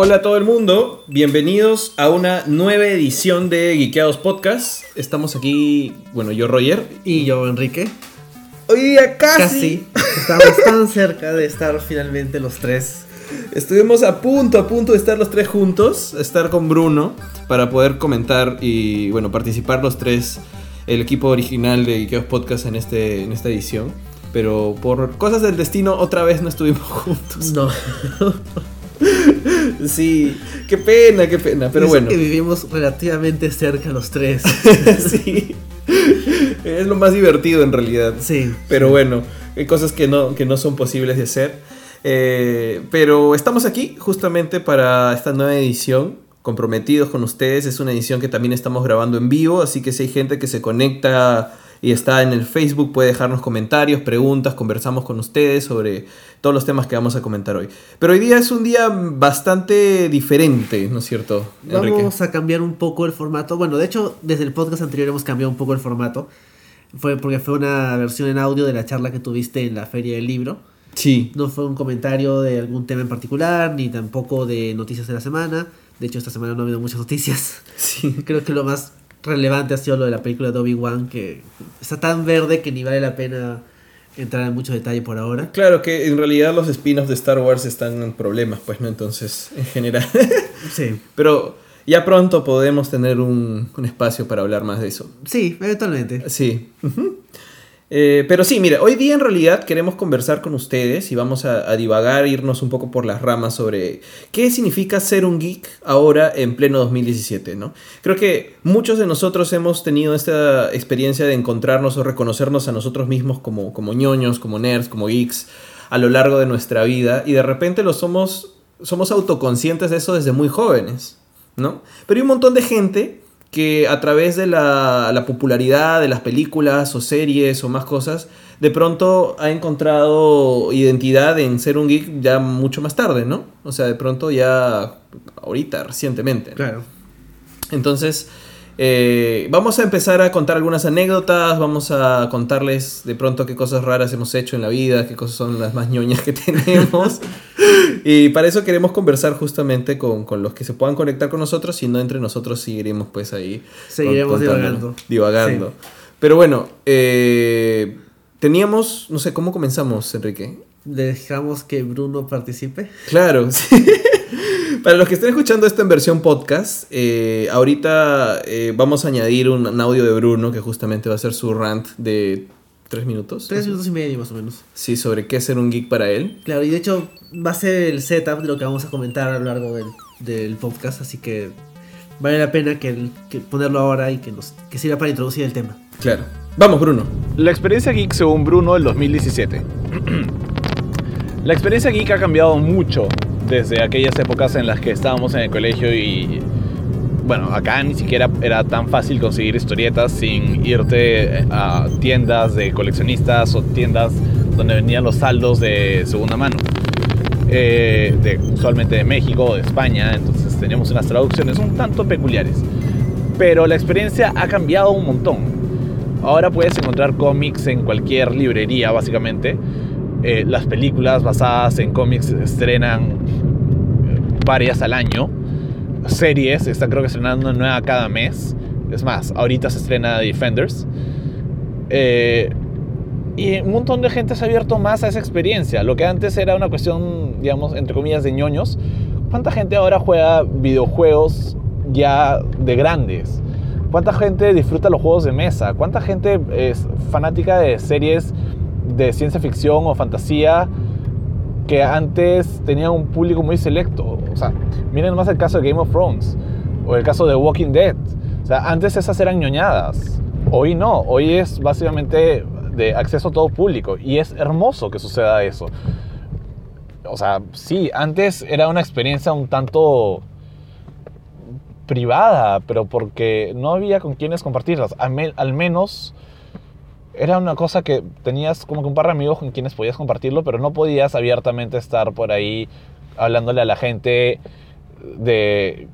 Hola a todo el mundo, bienvenidos a una nueva edición de Geekeados Podcast. Estamos aquí, bueno, yo Roger. Y yo Enrique. Hoy día casi. Estamos tan cerca de estar finalmente los tres. Estuvimos a punto, a punto de estar los tres juntos, estar con Bruno, para poder comentar y, bueno, participar los tres, el equipo original de Geekeados Podcast en, este, en esta edición. Pero por cosas del destino, otra vez no estuvimos juntos. No. Sí, qué pena, qué pena, pero Eso bueno. que vivimos relativamente cerca los tres. sí. Es lo más divertido en realidad. Sí. Pero bueno, hay cosas que no, que no son posibles de hacer. Eh, pero estamos aquí justamente para esta nueva edición, comprometidos con ustedes. Es una edición que también estamos grabando en vivo, así que si hay gente que se conecta y está en el Facebook, puede dejarnos comentarios, preguntas, conversamos con ustedes sobre todos los temas que vamos a comentar hoy. Pero hoy día es un día bastante diferente, ¿no es cierto, Enrique? Vamos a cambiar un poco el formato. Bueno, de hecho, desde el podcast anterior hemos cambiado un poco el formato. Fue porque fue una versión en audio de la charla que tuviste en la Feria del Libro. Sí, No fue un comentario de algún tema en particular, ni tampoco de noticias de la semana. De hecho, esta semana no ha habido muchas noticias. sí. Creo que lo más relevante ha sido lo de la película de Obi-Wan, que está tan verde que ni vale la pena entrar en mucho detalle por ahora. Claro que en realidad los spin-offs de Star Wars están en problemas, pues, ¿no? Entonces, en general. Sí, Pero ya pronto podemos tener un, un espacio para hablar más de eso. sí, eventualmente. Sí. Eh, pero sí, mira, hoy día en realidad queremos conversar con ustedes y vamos a, divagar, irnos un poco por las ramas sobre qué significa ser un geek ahora en pleno 2017, ¿no? Creo que muchos de nosotros hemos tenido esta experiencia de encontrarnos o reconocernos a nosotros mismos como, como ñoños, como nerds, como geeks a lo largo de nuestra vida y de repente lo somos, somos autoconscientes de eso desde muy jóvenes, ¿no? Pero hay un montón de gente que a través de la, la popularidad de las películas o series o más cosas, de pronto ha encontrado identidad en ser un geek ya mucho más tarde, ¿no? O sea, de pronto ya ahorita, recientemente. Claro. Entonces, eh, vamos a empezar a contar algunas anécdotas, vamos a contarles de pronto qué cosas raras hemos hecho en la vida, qué cosas son las más ñoñas que tenemos. y para eso queremos conversar justamente con, con los que se puedan conectar con nosotros, si no entre nosotros seguiremos pues ahí. Seguiremos contando, divagando. Divagando. Sí. Pero bueno, eh, teníamos, no sé, ¿cómo comenzamos, Enrique? Dejamos que Bruno participe. Claro, sí. Para los que estén escuchando esto en versión podcast, eh, ahorita eh, vamos a añadir un, un audio de Bruno que justamente va a ser su rant de tres minutos. Tres minutos y medio más o menos. Sí, sobre qué ser un geek para él. Claro, y de hecho va a ser el setup de lo que vamos a comentar a lo largo del, del podcast, así que vale la pena que, el- que ponerlo ahora y que, nos, que sirva para introducir el tema. Claro. Vamos, Bruno. La experiencia geek según Bruno del 2017. La experiencia geek ha cambiado mucho desde aquellas épocas en las que estábamos en el colegio y bueno, acá ni siquiera era tan fácil conseguir historietas sin irte a tiendas de coleccionistas o tiendas donde venían los saldos de segunda mano. Eh, de, usualmente de México o de España, entonces teníamos unas traducciones un tanto peculiares. Pero la experiencia ha cambiado un montón. Ahora puedes encontrar cómics en cualquier librería, básicamente. Eh, las películas basadas en cómics estrenan eh, varias al año. Series, están creo que estrenando nueva cada mes. Es más, ahorita se estrena Defenders. Eh, y un montón de gente se ha abierto más a esa experiencia. Lo que antes era una cuestión, digamos, entre comillas, de ñoños. ¿Cuánta gente ahora juega videojuegos ya de grandes? ¿Cuánta gente disfruta los juegos de mesa? ¿Cuánta gente es fanática de series de ciencia ficción o fantasía que antes tenían un público muy selecto? O sea, miren más el caso de Game of Thrones o el caso de Walking Dead. O sea, antes esas eran ñoñadas. Hoy no. Hoy es básicamente de acceso a todo público. Y es hermoso que suceda eso. O sea, sí, antes era una experiencia un tanto privada, pero porque no había con quienes compartirlas. Al, al menos era una cosa que tenías como que un par de amigos con quienes podías compartirlo, pero no podías abiertamente estar por ahí hablándole a la gente de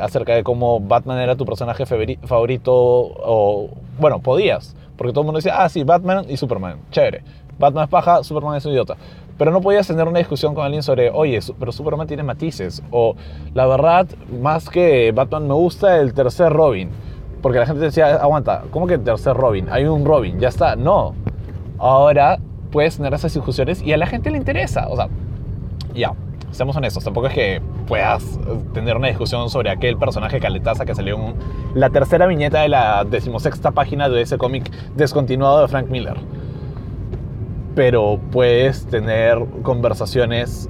acerca de cómo Batman era tu personaje favori- favorito o bueno podías porque todo el mundo decía ah sí Batman y Superman chévere Batman es paja, Superman es un idiota. Pero no podías tener una discusión con alguien sobre, oye, pero Superman tiene matices. O la verdad, más que Batman me gusta el tercer Robin. Porque la gente decía, aguanta, ¿cómo que tercer Robin? Hay un Robin, ya está. No. Ahora puedes tener esas discusiones y a la gente le interesa. O sea, ya, seamos honestos, tampoco es que puedas tener una discusión sobre aquel personaje caletaza que salió en la tercera viñeta de la decimosexta página de ese cómic descontinuado de Frank Miller pero puedes tener conversaciones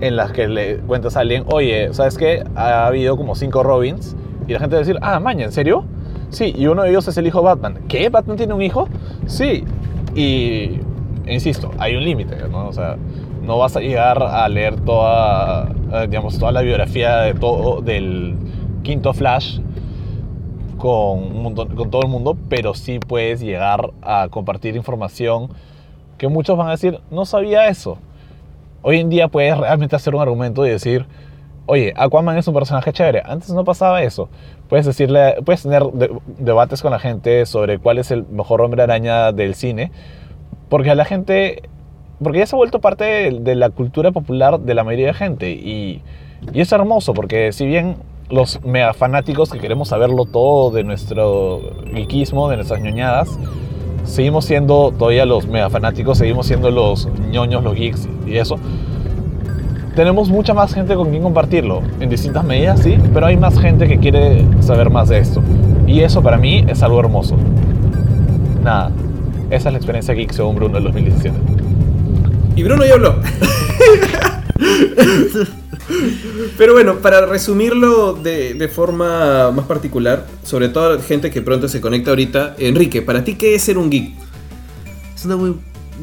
en las que le cuentas a alguien, oye, ¿sabes qué? Ha habido como cinco Robins. Y la gente va a decir, ah, maña, ¿en serio? Sí, y uno de ellos es el hijo Batman. ¿Qué? ¿Batman tiene un hijo? Sí. Y, insisto, hay un límite, ¿no? O sea, no vas a llegar a leer toda, eh, digamos, toda la biografía de todo, del quinto Flash con, con todo el mundo, pero sí puedes llegar a compartir información que muchos van a decir, no sabía eso. Hoy en día puedes realmente hacer un argumento y decir, oye, Aquaman es un personaje chévere. Antes no pasaba eso. Puedes, decirle, puedes tener debates con la gente sobre cuál es el mejor hombre araña del cine, porque a la gente, porque ya se ha vuelto parte de, la cultura popular de la mayoría de gente. Y, es hermoso, porque si bien los mega fanáticos que queremos saberlo todo de nuestro geekismo, de nuestras ñoñadas, seguimos siendo todavía los mega fanáticos, seguimos siendo los ñoños, los geeks y eso. Tenemos mucha más gente con quien compartirlo, en distintas medidas, sí, pero hay más gente que quiere saber más de esto. Y eso para mí es algo hermoso. Nada, esa es la experiencia geek según Bruno del 2017. Y Bruno ya habló. Pero bueno, para resumirlo de, forma más particular, sobre todo la gente que pronto se conecta ahorita, Enrique, ¿para ti qué es ser un geek? Es una muy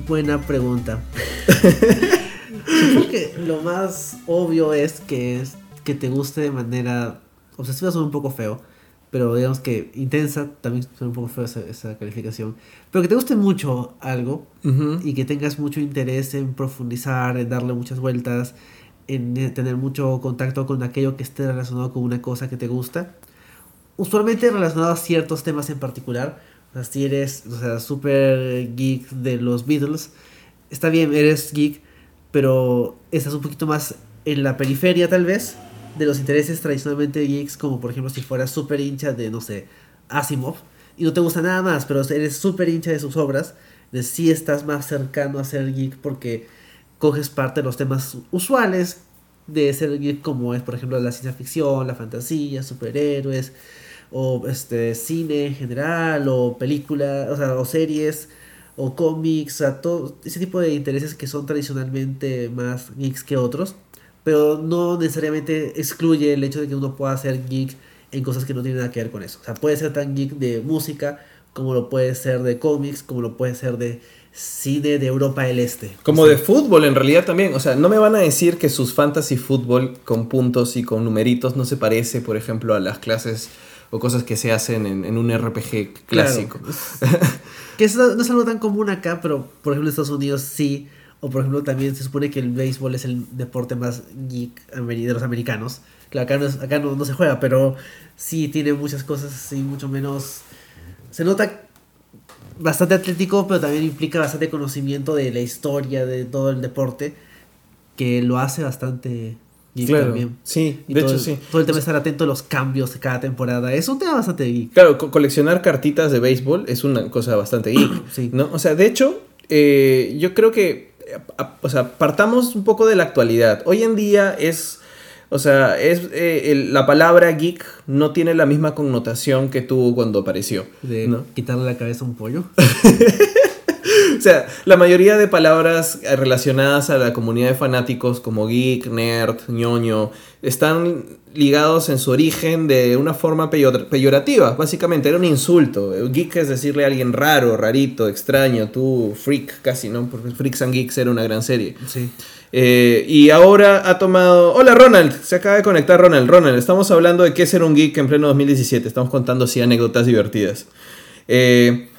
buena pregunta. Supongo que lo más obvio es que, es que te guste de manera obsesiva, suena un poco feo, pero digamos que intensa, también suena un poco feo esa, calificación, pero que te guste mucho algo y que tengas mucho interés en profundizar, en darle muchas vueltas en tener mucho contacto con aquello que esté relacionado con una cosa que te gusta. Usualmente relacionado a ciertos temas en particular. O sea, si eres, o sea, super geek de los Beatles, está bien, eres geek, pero estás un poquito más en la periferia tal vez de los intereses tradicionalmente geeks, como por ejemplo si fueras super hincha de, no sé, Asimov, y no te gusta nada más, pero eres super hincha de sus obras, de sí estás más cercano a ser geek porque coges parte de los temas usuales de ser geek como es por ejemplo la ciencia ficción, la fantasía, superhéroes o este cine en general o películas, o sea, o series o cómics, o todo ese tipo de intereses que son tradicionalmente más geeks que otros, pero no necesariamente excluye el hecho de que uno pueda ser geek en cosas que no tienen nada que ver con eso. O sea, puede ser tan geek de música como lo puede ser de cómics, como lo puede ser de cine de Europa del Este. Como de fútbol en realidad también. O sea, no me van a decir que sus fantasy fútbol con puntos y con numeritos no se parece, por ejemplo, a las clases o cosas que se hacen en, un RPG clásico. Que no es algo tan común acá, pero por ejemplo en Estados Unidos sí. O por ejemplo también se supone que el béisbol es el deporte más geek de los americanos. Claro, acá, no, acá no, no se juega, pero sí tiene muchas cosas así, mucho menos... Se nota bastante atlético, pero también implica bastante conocimiento de la historia de todo el deporte, que lo hace bastante geek claro, Sí, de hecho sí. Todo el tema de estar atento a los cambios de cada temporada. Es un tema bastante geek. Claro, coleccionar cartitas de béisbol es una cosa bastante geek. sí. ¿no? O sea, de hecho, eh, yo creo que. O sea, partamos un poco de la actualidad. Hoy en día es o sea, es, eh, la palabra geek no tiene la misma connotación que tuvo cuando apareció. De quitarle la cabeza a un pollo. o sea, la mayoría de palabras relacionadas a la comunidad de fanáticos como geek, nerd, ñoño, están ligados en su origen de una forma peyorativa. Básicamente era un insulto. Geek es decirle a alguien raro, rarito, extraño, tú, freak casi, ¿no? Porque Freaks and Geeks era una gran serie. Sí. Eh, y ahora ha tomado... Hola Ronald, se acaba de conectar Ronald. Ronald, estamos hablando de qué es ser un geek en pleno 2017. Estamos contando así anécdotas divertidas. Eh,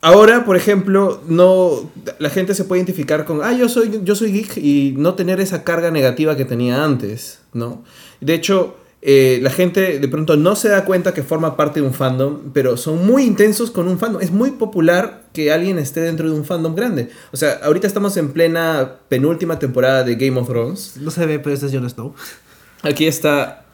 ahora, por ejemplo, no la gente se puede identificar con, ah, yo soy, yo soy geek y no tener esa carga negativa que tenía antes, ¿no? De hecho, eh, la gente de pronto no se da cuenta que forma parte de un fandom, pero son muy intensos con un fandom. Es muy popular que alguien esté dentro de un fandom grande. O sea, ahorita estamos en plena penúltima temporada de Game of Thrones. No se ve, pero este es Jon Snow. Aquí está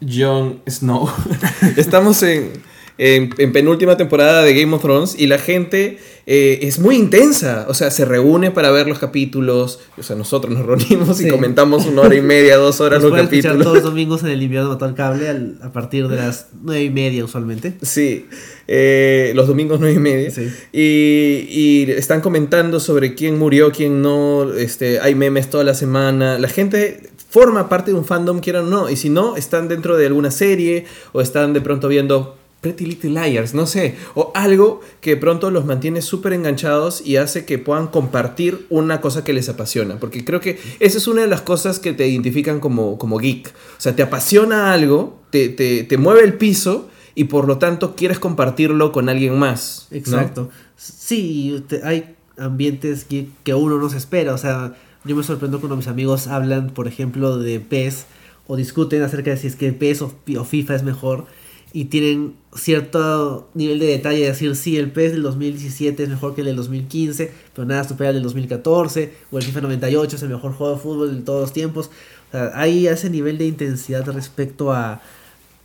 Jon Snow. estamos en, en, en penúltima temporada de Game of Thrones y la gente eh, es muy intensa. O sea, se reúne para ver los capítulos. O sea, nosotros nos reunimos y comentamos una hora y media, dos horas los capítulos. todos los domingos en el invierno mató cable al- a partir de las nueve y media usualmente. Sí, eh, los domingos nueve y media. Sí. Y, y están comentando sobre quién murió, quién no. Este, hay memes toda la semana. La gente forma parte de un fandom, quieran o no. Y si no, están dentro de alguna serie o están de pronto viendo Pretty Little Liars, no sé. O algo que pronto los mantiene súper enganchados y hace que puedan compartir una cosa que les apasiona. Porque creo que esa es una de las cosas que te identifican como, como geek. O sea, te apasiona algo, te, te, te mueve el piso y por lo tanto quieres compartirlo con alguien más. Exacto. Sí, hay ambientes que, uno no se espera. O sea, yo me sorprendo cuando mis amigos hablan, por ejemplo, de PES o discuten acerca de si es que PES o, o FIFA es mejor y tienen cierto nivel de detalle de decir sí, el PES del 2017 es mejor que el del 2015, pero nada supera el del 2014 o el FIFA 98 es el mejor juego de fútbol de todos los tiempos. O sea, hay ese nivel de intensidad respecto a,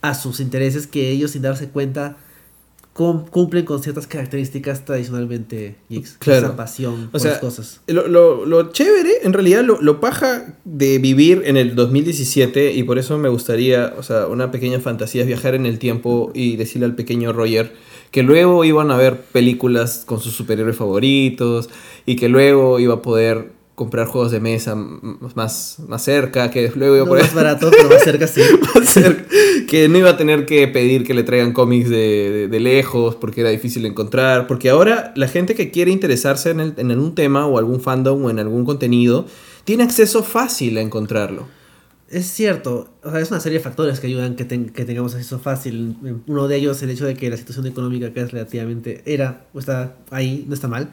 a sus intereses que ellos sin darse cuenta cumplen con ciertas características tradicionalmente geeks. Claro. Esa pasión O por sea, las cosas. Lo, lo- lo chévere, en realidad, lo, lo paja de vivir en el 2017, y por eso me gustaría, o sea, una pequeña fantasía es viajar en el tiempo y decirle al pequeño Roger que luego iban a ver películas con sus superhéroes favoritos y que luego iba a poder comprar juegos de mesa más, más cerca, que luego iba a No poder... más barato, pero más cerca sí. hacer que no iba a tener que pedir que le traigan cómics de, de- de lejos porque era difícil encontrar. Porque ahora la gente que quiere interesarse en, el- en un tema o algún fandom o en algún contenido tiene acceso fácil a encontrarlo. Es cierto, o sea, es una serie de factores que ayudan que, ten- que tengamos acceso fácil. Uno de ellos, el hecho de que la situación económica acá es relativamente, era, o está ahí, no está mal.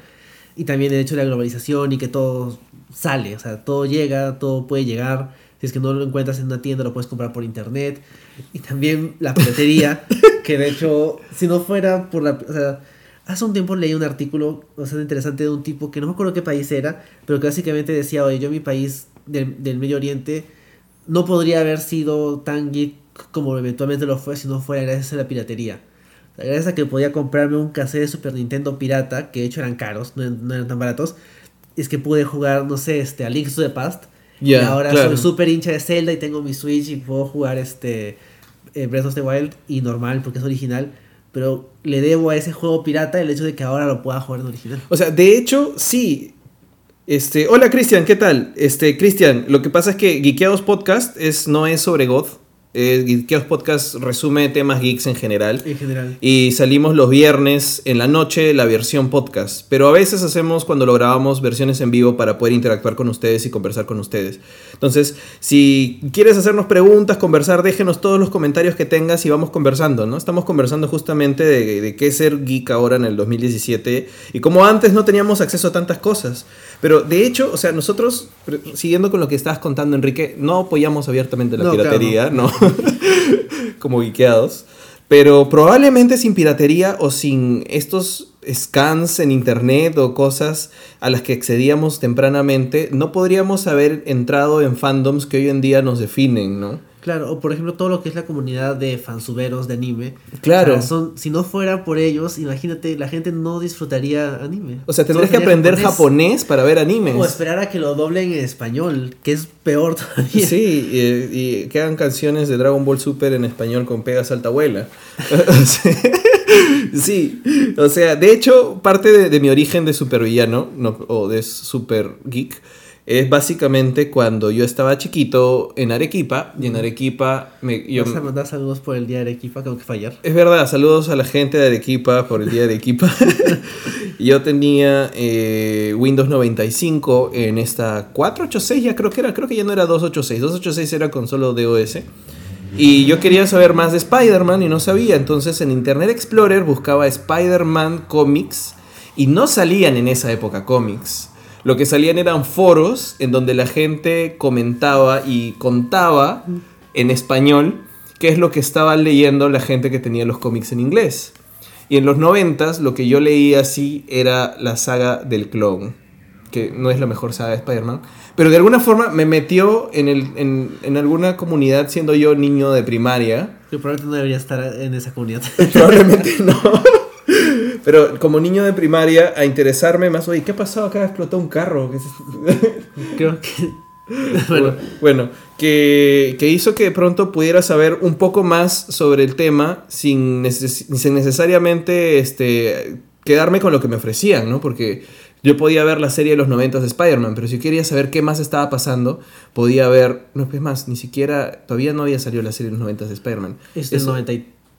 Y también el hecho de la globalización y que todo sale, o sea, todo llega, todo puede llegar. Si es que no lo encuentras en una tienda, lo puedes comprar por internet. Y también la piratería, que de hecho, si no fuera por la... O sea, hace un tiempo leí un artículo bastante interesante de un tipo que no me acuerdo qué país era, pero que básicamente decía, oye, yo en mi país del, del Medio Oriente no podría haber sido tan geek como eventualmente lo fue si no fuera gracias a la piratería. Gracias a que podía comprarme un cassette de Super Nintendo pirata, que de hecho eran caros, no, no eran tan baratos, es que pude jugar, no sé, este, a Link's to the Past. y ahora claro. soy súper hincha de Zelda y tengo mi Switch y puedo jugar este eh, Breath of the Wild y normal porque es original. Pero le debo a ese juego pirata el hecho de que ahora lo pueda jugar en original. O sea, de hecho, sí. Este, hola Cristian, ¿qué tal? Este, Cristian, lo que pasa es que Geekeados Podcast es, no es sobre God. Eh, Podcast resume temas geeks en general. En general. Y salimos los viernes en la noche la versión podcast. Pero a veces hacemos cuando lo grabamos versiones en vivo para poder interactuar con ustedes y conversar con ustedes. Entonces, si quieres hacernos preguntas, conversar, déjenos todos los comentarios que tengas y vamos conversando, ¿no? Estamos conversando justamente de, de qué es ser geek ahora en el 2017 y como antes no teníamos acceso a tantas cosas. Pero de hecho, o sea, nosotros, siguiendo con lo que estabas contando, Enrique, no apoyamos abiertamente la No, claro, piratería, ¿no? como geekeados. Pero probablemente sin piratería o sin estos scans en internet o cosas a las que accedíamos tempranamente, no podríamos haber entrado en fandoms que hoy en día nos definen, ¿no? Claro, o por ejemplo todo lo que es la comunidad de fansuberos de anime. Claro. O sea, son, si no fuera por ellos, imagínate, la gente no disfrutaría anime. O sea, tendrías que aprender japonés para ver animes. O esperar a que lo doblen en español, que es peor todavía. Sí, y, y que hagan canciones de Dragon Ball Super en español con Pega Salta Abuela. sí, o sea, de hecho, parte de, de mi origen de supervillano, no, o de super geek, es básicamente cuando yo estaba chiquito en Arequipa, y en Arequipa me, yo, Vas a mandar saludos por el día de Arequipa, tengo que fallar. es verdad, saludos a la gente de Arequipa por el día de Arequipa. Yo tenía eh, Windows 95 en esta 486, ya creo que era, creo que ya no era 286, 286 era con solo DOS. Y yo quería saber más de Spider-Man y no sabía, entonces en Internet Explorer buscaba Spider-Man Comics y no salían en esa época cómics. Lo que salían eran foros en donde la gente comentaba y contaba en español, que es lo que estaba leyendo la gente que tenía los cómics en inglés. Y en los noventas lo que yo leía así era la saga del clon, que no es la mejor saga de Spider-Man, pero de alguna forma me metió en, el, en, en alguna comunidad siendo yo niño de primaria. Que probablemente no debería estar en esa comunidad. Probablemente no. Pero como niño de primaria, a interesarme más, oye, ¿qué ha pasado acá? Explotó un carro. ¿Qué es esto?". Creo que. Bueno, bueno, que, que hizo que de pronto pudiera saber un poco más sobre el tema sin, neces- sin necesariamente este, quedarme con lo que me ofrecían, ¿no? Porque yo podía ver la serie de los 90 de Spider-Man, pero si quería saber qué más estaba pasando, podía ver... No, es más, ni siquiera... Todavía no había salido la serie de los 90 de Spider-Man. es del Eso-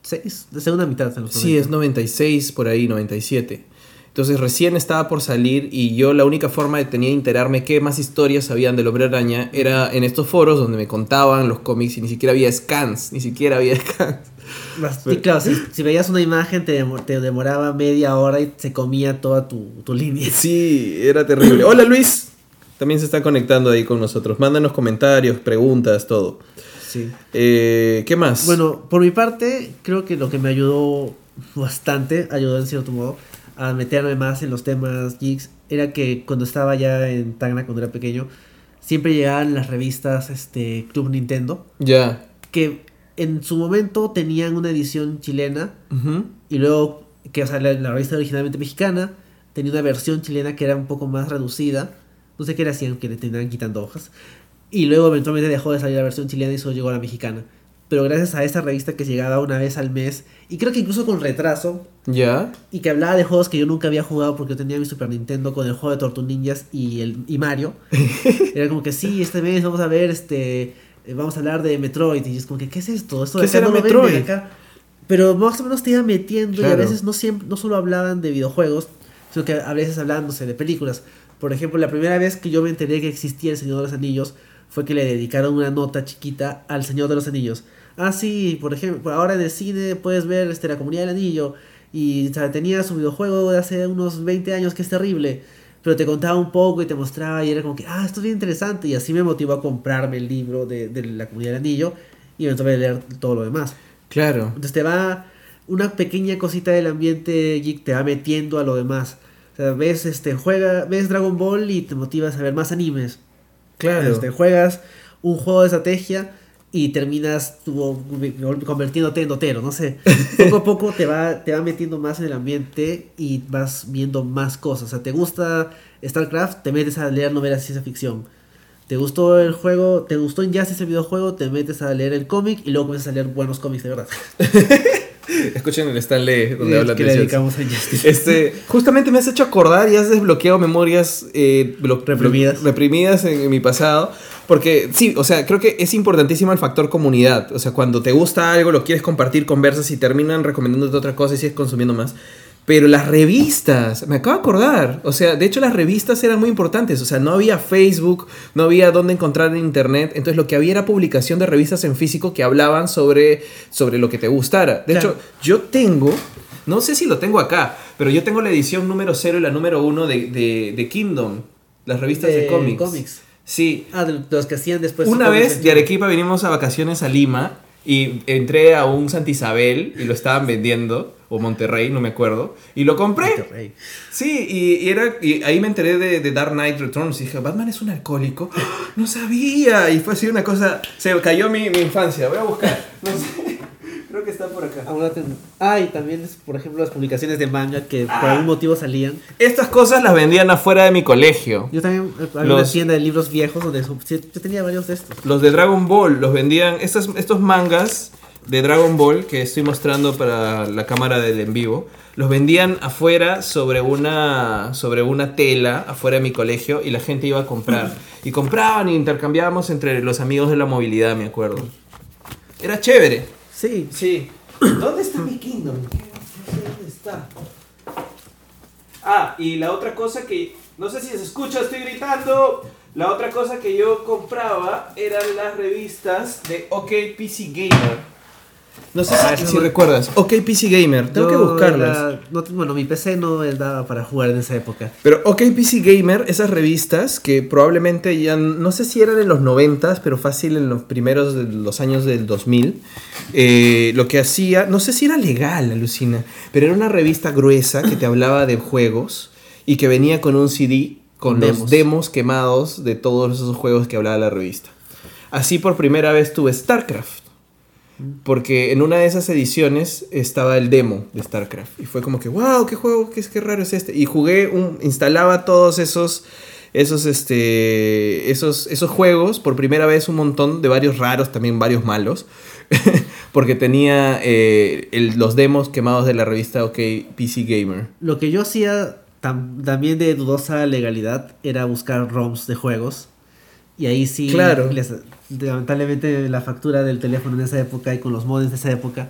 96, de segunda mitad. de los Sí, es 90. 96, por ahí, 97. Entonces recién estaba por salir y yo la única forma de tenía de enterarme qué más historias habían del Hombre Araña era en estos foros donde me contaban los cómics y ni siquiera había scans, ni siquiera había scans. Y claro, si, si veías una imagen te, te demoraba media hora y se comía toda tu, tu línea. Sí, era terrible. Hola Luis, también se está conectando ahí con nosotros. Mándanos comentarios, preguntas, todo. Sí. Eh, ¿Qué más? Bueno, por mi parte, creo que lo que me ayudó bastante, ayudó en cierto modo, a meterme más en los temas geeks, era que cuando estaba ya en Tacna, cuando era pequeño, siempre llegaban las revistas este, Club Nintendo, ya. que en su momento tenían una edición chilena, y luego, que o sea, la, la revista originalmente mexicana, tenía una versión chilena que era un poco más reducida, no sé qué le hacían, que le tenían quitando hojas, y luego eventualmente dejó de salir la versión chilena y solo llegó a la mexicana. Pero gracias a esta revista que llegaba una vez al mes, y creo que incluso con retraso, Ya. y que hablaba de juegos que yo nunca había jugado porque yo tenía mi Super Nintendo con el juego de Tortu Ninjas y, el, y Mario. Era como que sí, este mes vamos a ver, este, eh, vamos a hablar de Metroid. Y es como que, ¿qué es esto? Esto de ¿Qué será no Metroid? acá. Pero más o menos te iba metiendo y a Claro. veces no, siempre, no solo hablaban de videojuegos, sino que a veces hablándose de películas. Por ejemplo, la primera vez que yo me enteré que existía El Señor de los Anillos fue que le dedicaron una nota chiquita al Señor de los Anillos. Ah, sí, por ejemplo, ahora en el cine puedes ver este, la comunidad del anillo. Y o sea, tenía su videojuego de hace unos 20 años que es terrible. Pero te contaba un poco y te mostraba y era como que, ah, esto es bien interesante. Y así me motivó a comprarme el libro de, de la comunidad del anillo y a leer todo lo demás. Claro. Entonces te va una pequeña cosita del ambiente geek, te va metiendo a lo demás. O sea, ves, este, juega, ves Dragon Ball y te motivas a ver más animes. Claro. Este, juegas un juego de estrategia y terminas tu- convirtiéndote en dotero, no sé. Poco a poco te va, te va metiendo más en el ambiente y vas viendo más cosas. O sea, te gusta StarCraft, te metes a leer novelas de ciencia ficción. Te gustó el juego, te gustó Injustice el videojuego, te metes a leer el cómic y luego comienzas a leer buenos cómics de verdad. Escuchen el Stanley donde habla que de le dedicamos a. Este, justamente me has hecho acordar y has desbloqueado memorias eh, Reprimidas. reprimidas en, en mi pasado. Porque sí, o sea, creo que es importantísimo el factor comunidad. O sea, cuando te gusta algo, lo quieres compartir, conversas y terminan recomendándote otra cosa y sigues consumiendo más. Pero las revistas, me acabo de acordar. O sea, de hecho las revistas eran muy importantes. O sea, no había Facebook, no había dónde encontrar en internet. Entonces lo que había era publicación de revistas en físico que hablaban sobre, sobre lo que te gustara. De Claro. hecho, yo tengo, no sé si lo tengo acá, pero yo tengo la edición número 0 y la número 1 de, de, de Kingdom, las revistas de, De cómics. cómics. Sí, Ah, de los que hacían después. una vez de Arequipa vinimos a vacaciones a Lima y entré a un Santa Isabel y lo estaban vendiendo, o Monterrey, no me acuerdo, y lo compré. Monterrey. Sí, y, y era, y ahí me enteré de, de Dark Knight Returns y dije, Batman es un alcohólico. No sabía. Y fue así una cosa, se cayó mi, mi infancia. Voy a buscar. No sé. Creo que está por acá. Ah, y también, por ejemplo, las publicaciones de manga que por algún motivo salían. Estas cosas las vendían afuera de mi colegio. Yo también eh, había una Los- tienda de libros viejos donde yo tenía varios de estos. Los de Dragon Ball los vendían, estos, estos mangas de Dragon Ball que estoy mostrando para la cámara del en vivo, los vendían afuera sobre una, sobre una tela, afuera de mi colegio, y la gente iba a comprar. Y compraban e intercambiábamos entre los amigos de la movilidad, me acuerdo. Era chévere. Sí. Sí. ¿Dónde está mi Kingdom? No sé dónde está. Ah, y la otra cosa que. No sé si se escucha, estoy gritando. La otra cosa que yo compraba eran las revistas de OK PC Gamer. No sé Ah, si, ese si no- recuerdas. OK PC Gamer. Tengo que buscarlas. era- no- bueno, mi PC no daba para jugar en esa época. Pero OK PC Gamer, esas revistas que probablemente ya, no sé si eran en los 90, pero fácil en los primeros de los años del 2000, eh, lo que hacía, no sé si era legal, alucina, pero era una revista gruesa que te hablaba de juegos y que venía con un CD con los Demos. demos quemados de todos esos juegos que hablaba la revista. Así por primera vez tuve StarCraft. Porque en una de esas ediciones estaba el demo de StarCraft. Y fue como que, wow, qué juego, qué, qué raro es este. Y jugué, un, instalaba todos esos, esos, este, esos, esos juegos. Por primera vez un montón de varios raros, también varios malos. Porque tenía eh, los demos quemados de la revista OK PC Gamer. Lo que yo hacía tam- también de dudosa legalidad era buscar ROMs de juegos. Y ahí sí, Claro. les- lamentablemente la factura del teléfono en esa época y con los modems de esa época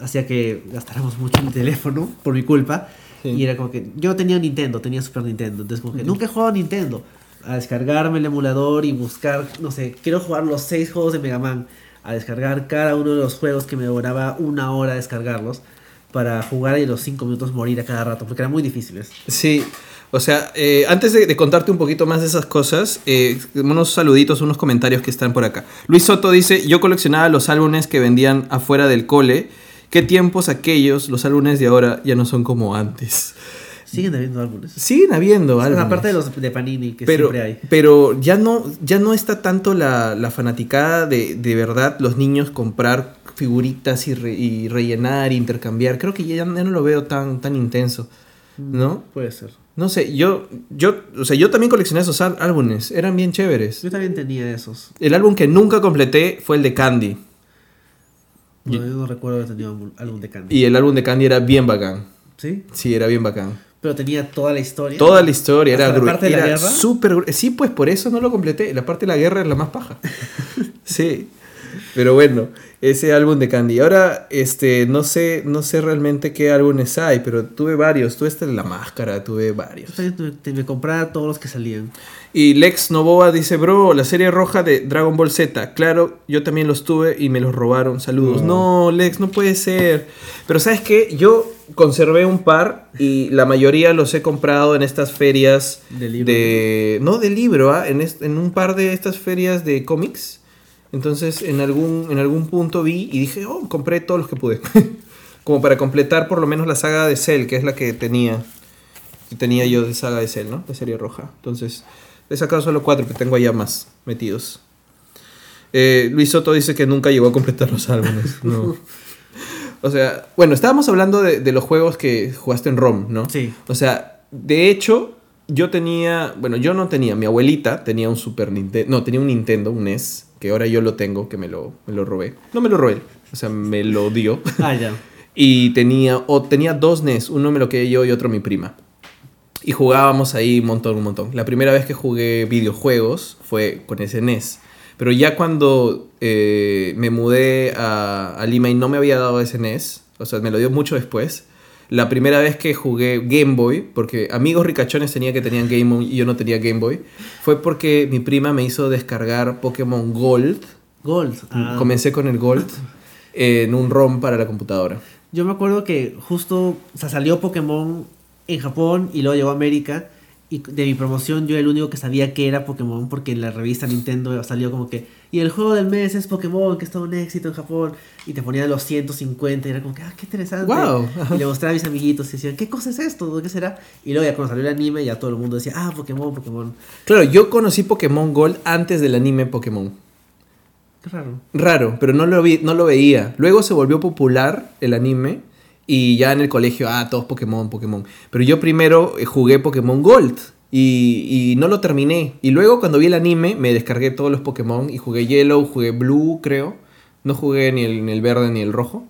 hacía que gastáramos mucho en el teléfono por mi culpa. Sí. Y era como que yo tenía Nintendo, tenía Super Nintendo. Entonces como que nunca he jugado a Nintendo. A descargarme el emulador y buscar, no sé, quiero jugar los seis juegos de Mega Man. A descargar cada uno de los juegos que me demoraba una hora descargarlos. Para jugar y los cinco minutos morir a cada rato, porque eran muy difíciles. Sí, o sea, eh, antes de, de contarte un poquito más de esas cosas, eh, unos saluditos, unos comentarios que están por acá. Luis Soto dice, yo coleccionaba los álbumes que vendían afuera del cole. ¿Qué tiempos aquellos? Los álbumes de ahora ya no son como antes. Siguen habiendo álbumes. Siguen habiendo álbumes. Aparte de los de Panini, que pero, siempre hay. pero ya no, ya no está tanto la, la fanaticada de, de verdad los niños comprar figuritas y, re- y rellenar, intercambiar. Creo que ya, ya no lo veo tan, tan intenso, ¿no? Puede ser. No sé, yo, yo, o sea, yo también coleccioné esos ál- álbumes, eran bien chéveres. Yo también tenía esos. El álbum que nunca completé fue el de Candy. No, yo no recuerdo haber tenido álbum de Candy. Y el álbum de Candy era bien bacán. ¿Sí? Sí, era bien bacán. Pero tenía toda la historia. Toda la historia era ¿Hasta la parte de la era guerra? súper gru- Sí, pues por eso no lo completé. La parte de la guerra es la más paja. sí. Pero bueno, ese álbum de Candy. Ahora, este, no sé, no sé realmente qué álbumes hay, pero tuve varios. Tuve de la máscara, tuve varios. Yo también tuve- te- me compraba todos los que salían. Y Lex Novoa dice, bro, la serie roja de Dragon Ball Z. Claro, yo también los tuve y me los robaron. Saludos. No, Lex, no puede ser. Pero ¿sabes qué? Yo conservé un par y la mayoría los he comprado en estas ferias De libro. de- No, de libro, ¿ah? en, en un par de estas ferias de cómics. Entonces, en algún, en algún punto vi y dije, oh, compré todos los que pude. Como para completar por lo menos la saga de Cell, que es la que tenía que tenía yo de saga de Cell, ¿no? De serie roja. Entonces, he sacado solo cuatro, que tengo allá más metidos. Eh, Luis Soto dice que nunca llegó a completar los álbumes. No. O sea, bueno, estábamos hablando de, de los juegos que jugaste en ROM, ¿no? Sí. O sea, de hecho, yo tenía, bueno, yo no tenía, mi abuelita tenía un Super Nintendo, no, tenía un Nintendo, un NES, que ahora yo lo tengo, que me lo, me lo robé. No me lo robé, o sea, me lo dio. Ah, ya. Y tenía, o tenía dos NES, uno me lo quedé yo y otro mi prima. Y jugábamos ahí un montón, un montón. La primera vez que jugué videojuegos fue con ese NES. Pero ya cuando eh, me mudé a, a Lima y no me había dado ese NES, o sea, me lo dio mucho después. La primera vez que jugué Game Boy, porque amigos ricachones tenía que tenían Game Boy y yo no tenía Game Boy, fue porque mi prima me hizo descargar Pokémon Gold. Gold. Ah. Comencé con el Gold en un ROM para la computadora. Yo me acuerdo que justo o sea, salió Pokémon en Japón y luego llegó a América. Y de mi promoción yo era el único que sabía que era Pokémon porque en la revista Nintendo salió como que... Y el juego del mes es Pokémon, que es todo un éxito en Japón. Y te ponían los 150 y era como que, ah, qué interesante. Guau. Y le mostraba a mis amiguitos y decían, ¿qué cosa es esto? ¿Qué será? Y luego ya cuando salió el anime ya todo el mundo decía, ah, Pokémon, Pokémon. Claro, yo conocí Pokémon Gold antes del anime Pokémon. Qué raro. Raro, pero no lo, vi, no lo veía. Luego se volvió popular el anime y ya en el colegio, ah, todos Pokémon, Pokémon. Pero yo primero eh, jugué Pokémon Gold y, y no lo terminé. Y luego cuando vi el anime me descargué todos los Pokémon y jugué Yellow, jugué Blue, creo. No jugué ni el, ni el verde ni el rojo.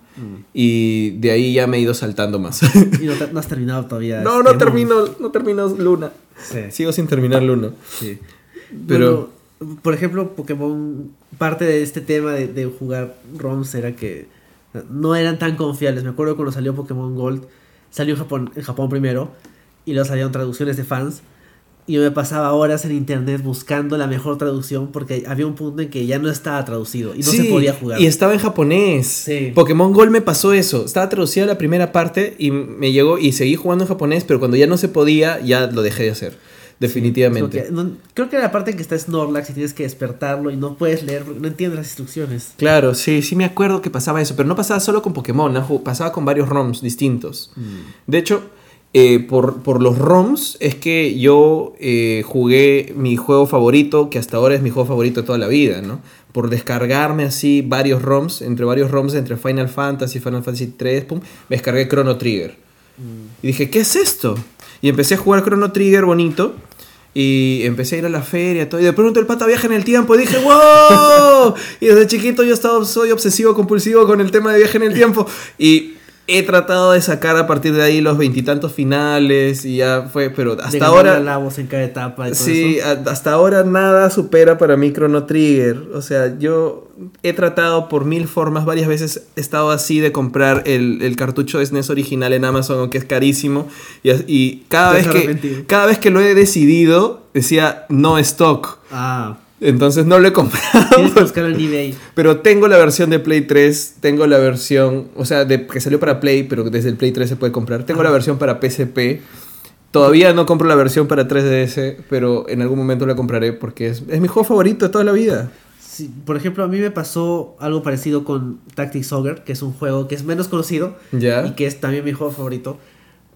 Y de ahí ya me he ido saltando más. Y no, has terminado todavía. no, no este, termino, no termino Luna. Sí. Sigo sin terminar Luna. Sí. Pero- Bueno, por ejemplo, Pokémon, parte de este tema de, de jugar ROMs era que no eran tan confiables. Me acuerdo cuando salió Pokémon Gold, salió en Japón, en Japón primero, y luego salieron traducciones de fans. Y yo me pasaba horas en internet buscando la mejor traducción porque había un punto en que ya no estaba traducido y no se podía jugar. Y estaba en japonés. Sí. Pokémon Gold me pasó eso. Estaba traducida la primera parte y me llegó y seguí jugando en japonés, pero cuando ya no se podía, ya lo dejé de hacer. Definitivamente. No- creo que la parte en que está Snorlax y tienes que despertarlo y no puedes leer no entiendes las instrucciones. Claro, sí, sí me acuerdo que pasaba eso, pero no pasaba solo con Pokémon, pasaba con varios ROMs distintos. De hecho, eh, por, por los ROMs es que yo eh, jugué mi juego favorito, que hasta ahora es mi juego favorito de toda la vida, ¿no? Por descargarme así varios ROMs, entre varios ROMs, entre Final Fantasy, Final Fantasy 3, pum, me descargué Chrono Trigger. Y dije, ¿qué es esto? Y empecé a jugar Chrono Trigger bonito. Y empecé a ir a la feria todo, y de pronto el pata viaja en el tiempo y dije ¡Wow! Y desde chiquito yo estaba, soy obsesivo compulsivo con el tema de viaje en el tiempo. Y he tratado de sacar a partir de ahí los veintitantos finales y ya fue, pero hasta ahora... la voz en cada etapa. Y todo Sí, eso. a- hasta ahora nada supera para mí Chrono Trigger. O sea, yo he tratado por mil formas, varias veces he estado así de comprar el, el cartucho de SNES original en Amazon, aunque es carísimo. Y, y cada, Te vez que, arrepentido. cada vez que lo he decidido, decía no stock. Ah, Entonces no lo he comprado. tienes que buscarlo en eBay. Pero tengo la versión de Play 3, tengo la versión, o sea, de, que salió para Play, pero desde el Play 3 se puede comprar. Tengo la versión para PSP. Todavía no compro la versión para 3DS, pero en algún momento la compraré porque es, es mi juego favorito de toda la vida. Sí, por ejemplo, a mí me pasó algo parecido con Tactics Ogre, que es un juego que es menos conocido ¿Ya? y que es también mi juego favorito.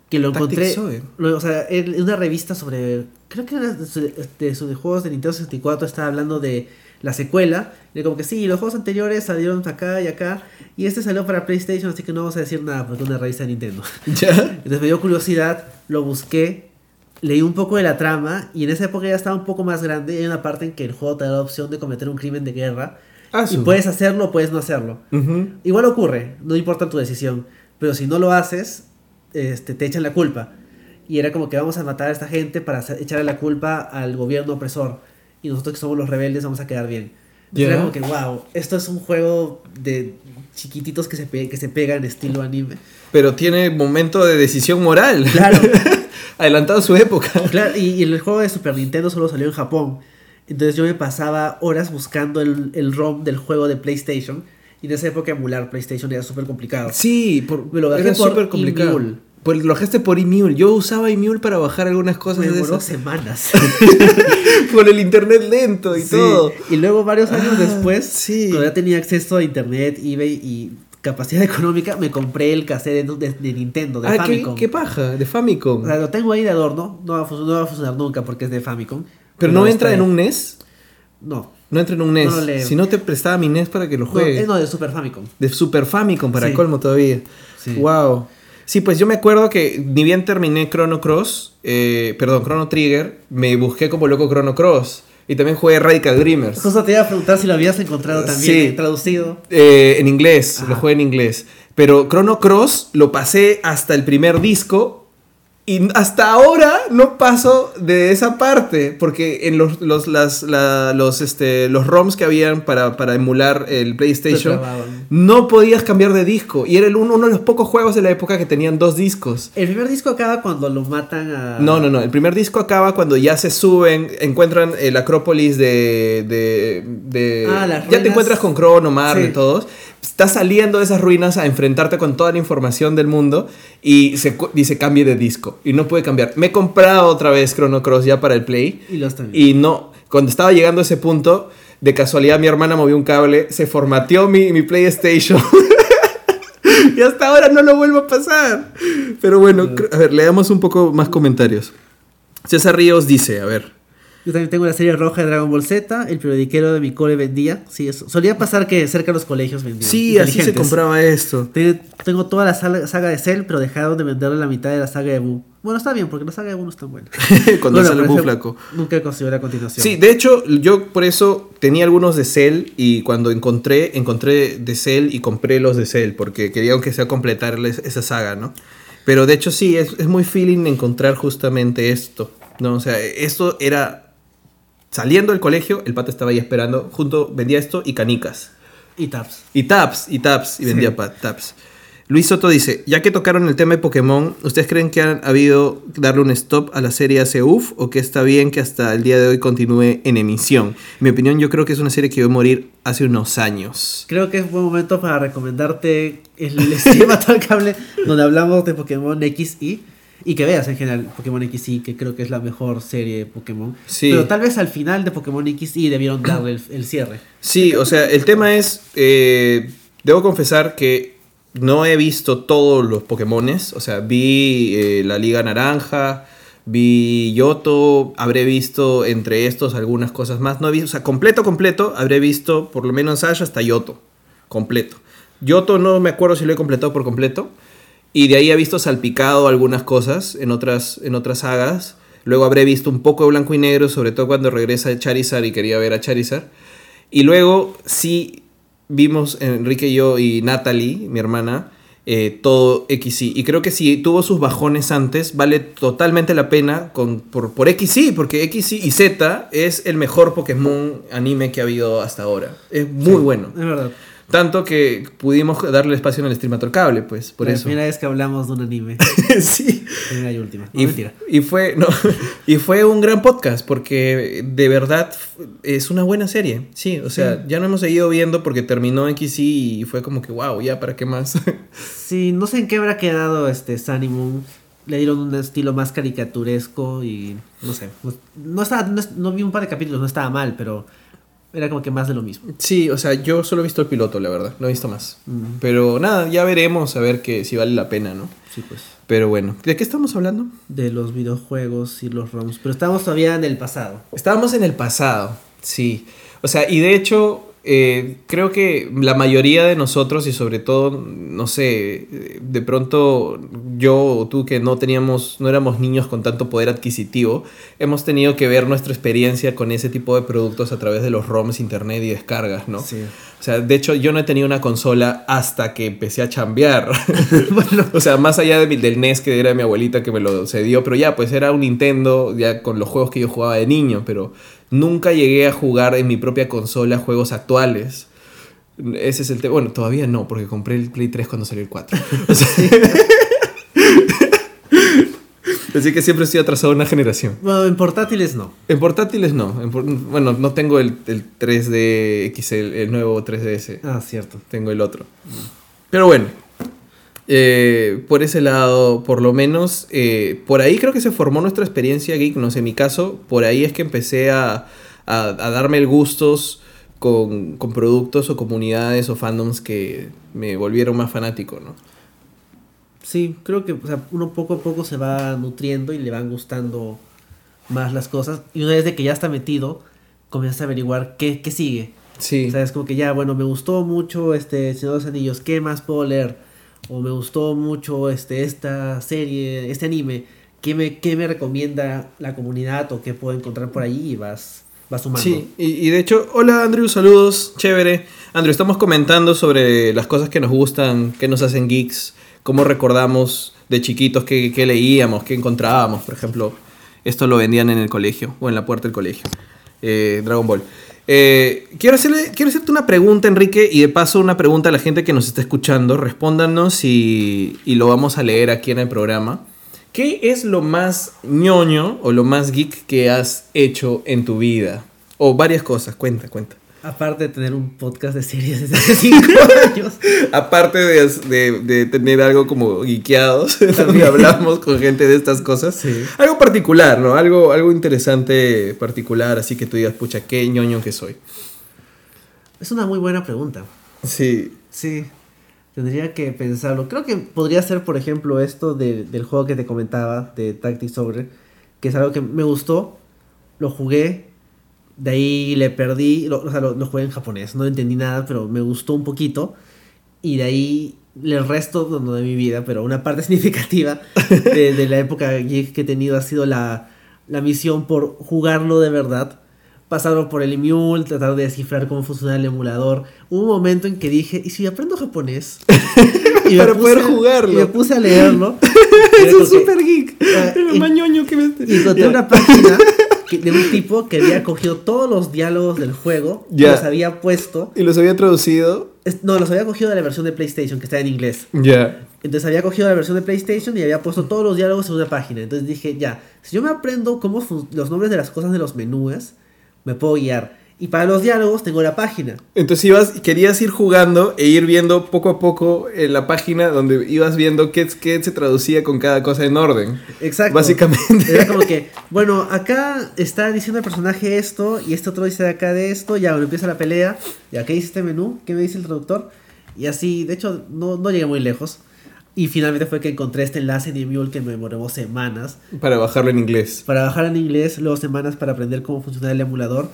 Que lo Tactics encontré, lo- o sea, en una revista sobre, creo que era de, de sus juegos de Nintendo 64, estaba hablando de la secuela, y como que sí, los juegos anteriores salieron acá y acá, y este salió para PlayStation, así que no vamos a decir nada porque es una revista de Nintendo. ¿Ya? Entonces me dio curiosidad, lo busqué, leí un poco de la trama y en esa época ya estaba un poco más grande y hay una parte en que el juego te da la opción de cometer un crimen de guerra Ah, y puedes hacerlo o puedes no hacerlo. Ujú. Igual ocurre, no importa tu decisión, pero si no lo haces, este, te echan la culpa. Y era como que vamos a matar a esta gente para echarle la culpa al gobierno opresor. Y nosotros que somos los rebeldes vamos a quedar bien. Ya. Era como que, wow, esto es un juego de chiquititos que se, pe- que se pegan estilo anime. Pero tiene momento de decisión moral. Claro. Adelantado su época. Claro, y, y el juego de Super Nintendo solo salió en Japón. Entonces yo me pasaba horas buscando el, el ROM del juego de PlayStation. Y en esa época emular PlayStation era súper complicado. Sí, por, Me lo bajé era por súper complicado. Pues lo bajaste por Emule. Yo usaba Emule para bajar algunas cosas Me de demoró esas. semanas. Con el internet lento y Sí. todo. Y luego varios años Ah, después, sí. cuando ya tenía acceso a internet, eBay y capacidad económica, me compré el cassette de, de- de Nintendo, de ah, ¿qué, Famicom. qué paja, de Famicom. O sea, lo tengo ahí de adorno, no va, a funcionar, no va a funcionar nunca porque es de Famicom. Pero no entra en un NES. No, No entra en un NES. No lo leo. si no te prestaba mi NES para que lo no, juegue. es no, de Super Famicom. De Super Famicom para Sí. colmo todavía. Sí. Wow. Sí, pues yo me acuerdo que ni bien terminé Chrono Cross, eh, perdón, Chrono Trigger, me busqué como loco Chrono Cross. Y también jugué Radical Dreamers. Justo te iba a preguntar si lo habías encontrado también Sí. eh, traducido. Eh, en inglés, Ajá. lo jugué en inglés. Pero Chrono Cross lo pasé hasta el primer disco. Y hasta ahora no paso de esa parte. Porque en los, los, las, la- los, este, los ROMs que habían para, para emular el PlayStation, no podías cambiar de disco. Y era el uno, uno de los pocos juegos de la época que tenían dos discos. El primer disco acaba cuando lo matan a. No, no, no. El primer disco acaba cuando ya se suben, encuentran el Acrópolis de. de, de- Ah, las ya te encuentras con Crono, Mar Sí. y todos. Estás saliendo de esas ruinas a enfrentarte con toda la información del mundo y se dice cambie de disco. Y no puede cambiar. Me he comprado otra vez Chrono Cross ya para el Play. Y los. Y no, cuando estaba llegando a ese punto, de casualidad mi hermana movió un cable, se formateó mi, mi PlayStation. y hasta ahora no lo vuelvo a pasar. Pero bueno, a ver, leamos un poco más comentarios. César Ríos dice, a ver. Yo también tengo la serie roja de Dragon Ball Z. El periodiquero de mi cole vendía. Sí, eso. Solía pasar que cerca de los colegios vendían. Sí, así se compraba esto. Te- Tengo toda la saga, de Cell, pero dejaron de venderle la mitad de la saga de Buu. Bueno, está bien, porque la saga de Buu no es tan buena. Cuando Bueno, sale ese flaco. Nunca consiguió la continuación. Sí, de hecho, yo por eso tenía algunos de Cell y cuando encontré, encontré de Cell y compré los de Cell porque quería aunque sea completarles esa saga, ¿no? Pero de hecho sí, es, es muy feeling encontrar justamente esto, ¿no? O sea, esto era... Saliendo del colegio, el pata estaba ahí esperando, junto vendía esto y canicas. Y Taps. Y taps, y taps, y Sí. vendía pa- taps. Luis Soto dice, ya que tocaron el tema de Pokémon, ¿ustedes creen que han habido darle un stop a la serie ACUF o que está bien que hasta el día de hoy continúe en emisión? En mi opinión, yo creo que es una serie que iba a morir hace unos años. Creo que es buen momento para recomendarte el stream al cable donde hablamos de Pokémon XY y que veas en general Pokémon XY, que creo que es la mejor serie de Pokémon. Sí. Pero tal vez al final de Pokémon XY debieron darle el, el cierre. Sí, o sea, el tema es, eh, debo confesar que no he visto todos los Pokémones, o sea, vi eh, la Liga Naranja, vi Yoto, habré visto entre estos algunas cosas más, no he visto, o sea, completo, completo, habré visto por lo menos Ash hasta Yoto, completo. Yoto no me acuerdo si lo he completado por completo, y de ahí he visto salpicado algunas cosas en otras, en otras sagas. Luego habré visto un poco de blanco y negro, sobre todo cuando regresa Charizard y quería ver a Charizard. Y luego sí vimos Enrique y yo y Natalie, mi hermana, eh, todo XY. Y creo que si tuvo sus bajones antes, vale totalmente la pena con, por, por XY, porque XY y Z es el mejor Pokémon anime que ha habido hasta ahora. Es muy Sí, bueno. Es verdad. Tanto que pudimos darle espacio en el streamator cable, pues, por la eso. primera vez que hablamos de un anime. sí. primera y última. No, Y, mentira. y fue no, y fue un gran podcast porque de verdad es una buena serie. Sí, o sea, ya no hemos seguido viendo porque terminó XY y fue como que wow, ya para qué más. Sí, no sé en qué habrá quedado este Sunny Moon. Le dieron un estilo más caricaturesco y no sé. No, no estaba, no, no vi un par de capítulos, no estaba mal, pero era como que más de lo mismo. sí, o sea, yo solo he visto el piloto, la verdad, no he visto más. Mm. Pero nada, ya veremos a ver que si vale la pena, ¿no? Sí, pues. Pero bueno, ¿de qué estamos hablando? De los videojuegos y los ROMs. Pero estamos todavía en el pasado. Estábamos en el pasado, sí. O sea, y de hecho, eh, creo que la mayoría de nosotros, y sobre todo, no sé, de pronto yo o tú que no teníamos, no éramos niños con tanto poder adquisitivo, hemos tenido que ver nuestra experiencia con ese tipo de productos a través de los ROMs, internet y descargas, ¿no? Sí. O sea, de hecho, yo no he tenido una consola hasta que empecé a chambear. bueno, O sea, más allá de mi- del NES que era de mi abuelita que me lo cedió, pero ya, pues era un Nintendo, ya con los juegos que yo jugaba de niño, pero nunca llegué a jugar en mi propia consola juegos actuales. Ese es el tema. Bueno, todavía no, porque compré el Play 3 cuando salió el 4. O sea- Así que siempre estoy atrasado una generación. bueno, en portátiles no. En portátiles no. En por- bueno, no tengo el, el 3D XL, el nuevo 3DS Ah, cierto. tengo el otro. Pero bueno, eh, por ese lado, por lo menos, eh, por ahí creo que se formó nuestra experiencia geek, no sé, en mi caso, por ahí es que empecé a, a, a darme el gustos con, con productos o comunidades o fandoms que me volvieron más fanático, ¿no? Sí, creo que o sea, uno poco a poco se va nutriendo y le van gustando más las cosas. Y una vez de que ya está metido, comienzas a averiguar qué, qué sigue. Sí. O sea, es como que ya, bueno, me gustó mucho este Señor de los Anillos, ¿qué más puedo leer? O me gustó mucho este, esta serie, este anime, ¿qué me, qué me recomienda la comunidad o qué puedo encontrar por ahí? Y vas, vas sumando. Sí, y, y de hecho, hola Andrew, saludos, chévere. Andrew, estamos comentando sobre las cosas que nos gustan, que nos hacen geeks, cómo recordamos de chiquitos qué, qué leíamos, qué encontrábamos. Por ejemplo, esto lo vendían en el colegio o en la puerta del colegio. Eh, Dragon Ball. Eh, quiero, hacerle, quiero hacerte una pregunta, Enrique, y de paso una pregunta a la gente que nos está escuchando. Respóndanos y, y lo vamos a leer aquí en el programa. ¿Qué es lo más ñoño o lo más geek que has hecho en tu vida? O varias cosas, cuenta, cuenta. Aparte de tener un podcast de series desde hace 5 años. Aparte de, de- de tener algo como geekeados, también hablamos con gente de estas cosas. Sí. Algo particular, ¿no? Algo, algo interesante, particular, así que tú digas, pucha, qué ñoño que soy. Es una muy buena pregunta. Sí. Sí, tendría que pensarlo. Creo que podría ser, por ejemplo, esto de- del juego que te comentaba, de Tactics Ogre, que es algo que me gustó, lo jugué, de ahí le perdí, lo, o sea, lo, lo jugué en japonés, no entendí nada, pero me gustó un poquito, y de ahí el resto, no, de mi vida, pero una parte significativa de, de la época geek que he tenido ha sido la, la misión por jugarlo de verdad. Pasarlo por el emule, tratar de descifrar cómo funciona el emulador. Hubo un momento en que dije, ¿y si aprendo japonés? Para poder jugarlo. Y me puse a leerlo. Es que- súper geek. Ah, Es lo y- más ñoño que me... y encontré una página que- de un tipo que había cogido todos los diálogos del juego, y Ya. los había puesto Y los había traducido. es- no, los había cogido de la versión de PlayStation que está en inglés. Ya. Entonces había cogido la versión de PlayStation y había puesto todos los diálogos en una página. Entonces dije, ya, si yo me aprendo cómo los nombres de las cosas de los menús, me puedo guiar. Y para los diálogos tengo la página. Entonces ibas, querías ir jugando e ir viendo poco a poco en la página donde ibas viendo qué, qué se traducía con cada cosa en orden. Exacto. Básicamente. Era como que, bueno, acá está diciendo el personaje esto y este otro dice de acá de esto, ya bueno, empieza la pelea, y acá dice este menú, ¿qué me dice el traductor? Y así, de hecho, no, no llegué muy lejos. Y finalmente fue que encontré este enlace en Emule que me demoró semanas Para bajarlo en inglés. para bajar en inglés, luego semanas para aprender cómo funciona el emulador.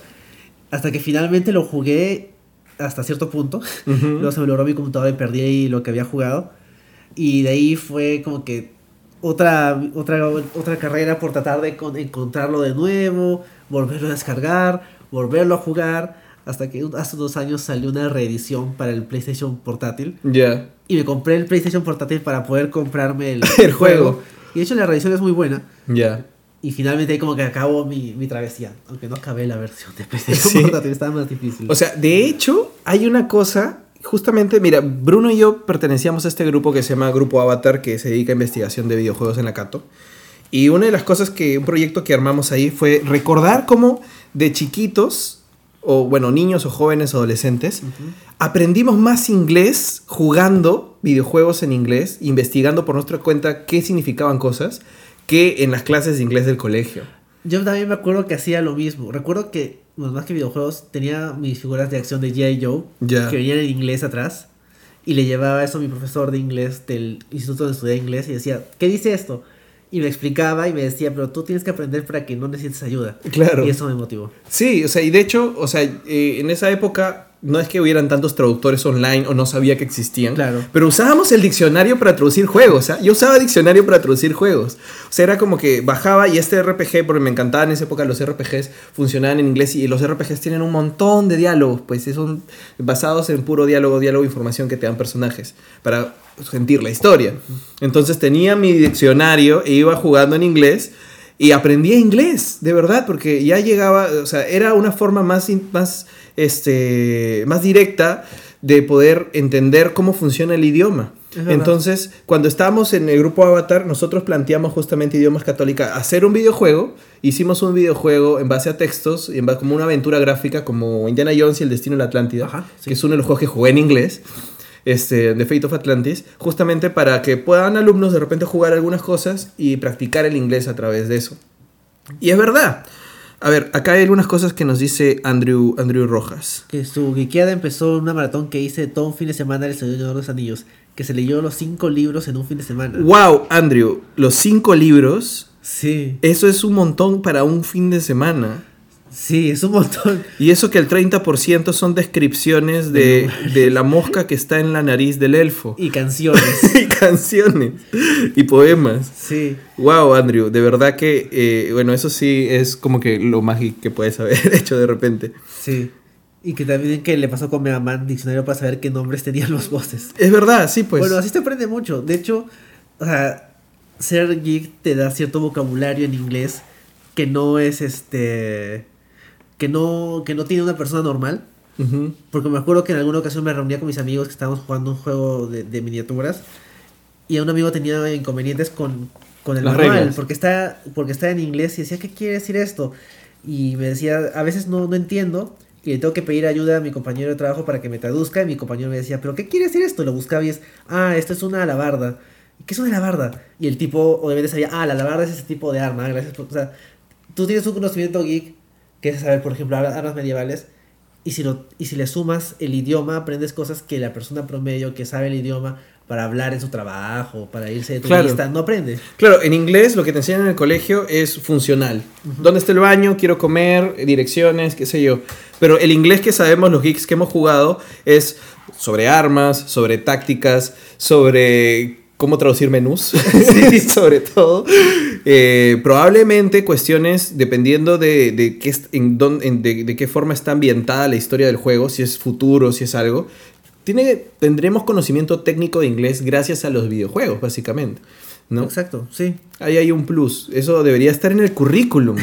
Hasta que finalmente lo jugué hasta cierto punto. Ujú. Luego se me logró mi computadora y perdí ahí lo que había jugado. Y de ahí fue como que otra, otra, otra carrera por tratar de con- encontrarlo de nuevo, volverlo a descargar, volverlo a jugar. Hasta que hace dos años salió una reedición para el PlayStation portátil. Ya. Y me compré el PlayStation portátil para poder comprarme el, El juego. Y de hecho la reedición es muy buena. Ya. Y finalmente ahí como que acabó mi, mi travesía. Aunque no acabé la versión de PlayStation Sí. estaba más difícil. O sea, de hecho, hay una cosa. Justamente, mira, Bruno y yo pertenecíamos a este grupo que se llama Grupo Avatar, que se dedica a investigación de videojuegos en la Cato. Y una de las cosas que, un proyecto que armamos ahí fue recordar cómo de chiquitos, o bueno, niños o jóvenes, adolescentes, aprendimos más inglés jugando videojuegos en inglés, investigando por nuestra cuenta qué significaban cosas, que en las clases de inglés del colegio. Yo también me acuerdo que hacía lo mismo. Recuerdo que, bueno, más que videojuegos, tenía mis figuras de acción de G.I. Joe, Ya. que venían en inglés atrás. Y le llevaba eso a mi profesor de inglés del instituto donde estudié inglés y decía, ¿qué dice esto? Y me explicaba y me decía, pero tú tienes que aprender para que no necesites ayuda. Claro. Y eso me motivó. Sí, o sea, y de hecho, o sea, eh, en esa época no es que hubieran tantos traductores online o no sabía que existían. Claro. Pero usábamos el diccionario para traducir juegos. Sea, yo usaba diccionario para traducir juegos. O sea, era como que bajaba y este RPG, porque me encantaban en esa época los RPGs, funcionaban en inglés y los RPGs tienen un montón de diálogos, pues son basados en puro diálogo, diálogo, información que te dan personajes para sentir la historia. Entonces tenía mi diccionario e iba jugando en inglés. Y aprendí inglés, de verdad, porque ya llegaba, o sea, era una forma más, más, este, más directa de poder entender cómo funciona el idioma. Entonces, cuando estábamos en el grupo Avatar, nosotros planteamos justamente Idiomas Católica hacer un videojuego. Hicimos un videojuego en base a textos, y en base, como una aventura gráfica, como Indiana Jones y el Destino de la Atlántida, Ajá, sí. que es uno de los juegos que jugué en inglés este, de Fate of Atlantis, justamente para que puedan alumnos de repente jugar algunas cosas y practicar el inglés a través de eso. Y es verdad. A ver, acá hay algunas cosas que nos dice Andrew, Andrew Rojas. Que su geekeada empezó en una maratón que hice todo un fin de semana del Señor de los Anillos. Que se leyó los cinco libros en un fin de semana. Wow, Andrew, los cinco libros, Sí, eso es un montón para un fin de semana. Sí, es un montón. Y eso que el 30% son descripciones de, de la mosca que está en la nariz del elfo. Y canciones. y canciones y poemas. Sí. Wow, Andrew, de verdad que, eh, bueno, eso sí es como que lo más geek que puedes haber hecho de repente. Sí. Y que también que le pasó con Mega Man Diccionario para saber qué nombres tenían los bosses. Es verdad, sí, pues. bueno, así te aprende mucho. De hecho, o sea, ser geek te da cierto vocabulario en inglés que no es este. Que no. que no tiene una persona normal. Porque me acuerdo que en alguna ocasión me reunía con mis amigos que estábamos jugando un juego de, de miniaturas. Y un amigo tenía inconvenientes con, con el Las manual. reglas. Porque está, porque está en inglés y decía, ¿qué quiere decir esto? Y me decía, a veces no, no entiendo. Y le tengo que pedir ayuda a mi compañero de trabajo para que me traduzca. Y mi compañero me decía, ¿pero qué quiere decir esto? Lo buscaba y es, ah, esto es una alabarda. ¿Y ¿Qué es una alabarda? Y el tipo obviamente sabía, ah, la alabarda es ese tipo de arma. Gracias por. O sea, tú tienes un conocimiento geek que es saber, por ejemplo, ar- armas medievales. Y si, lo, y si le sumas el idioma, aprendes cosas que la persona promedio que sabe el idioma para hablar en su trabajo, para irse de Claro. turista, no aprende. Claro, en inglés lo que te enseñan en el colegio es funcional. ¿Dónde está el baño? Quiero comer, direcciones, qué sé yo. Pero el inglés que sabemos los geeks que hemos jugado es sobre armas, sobre tácticas, sobre cómo traducir menús, sobre todo. Eh, probablemente cuestiones dependiendo de, de qué, en dón- en- de- de qué forma está ambientada la historia del juego, si es futuro, si es algo. Tiene, tendremos conocimiento técnico de inglés gracias a los videojuegos, básicamente. ¿no? Exacto, sí. Ahí hay un plus. Eso debería estar en el currículum.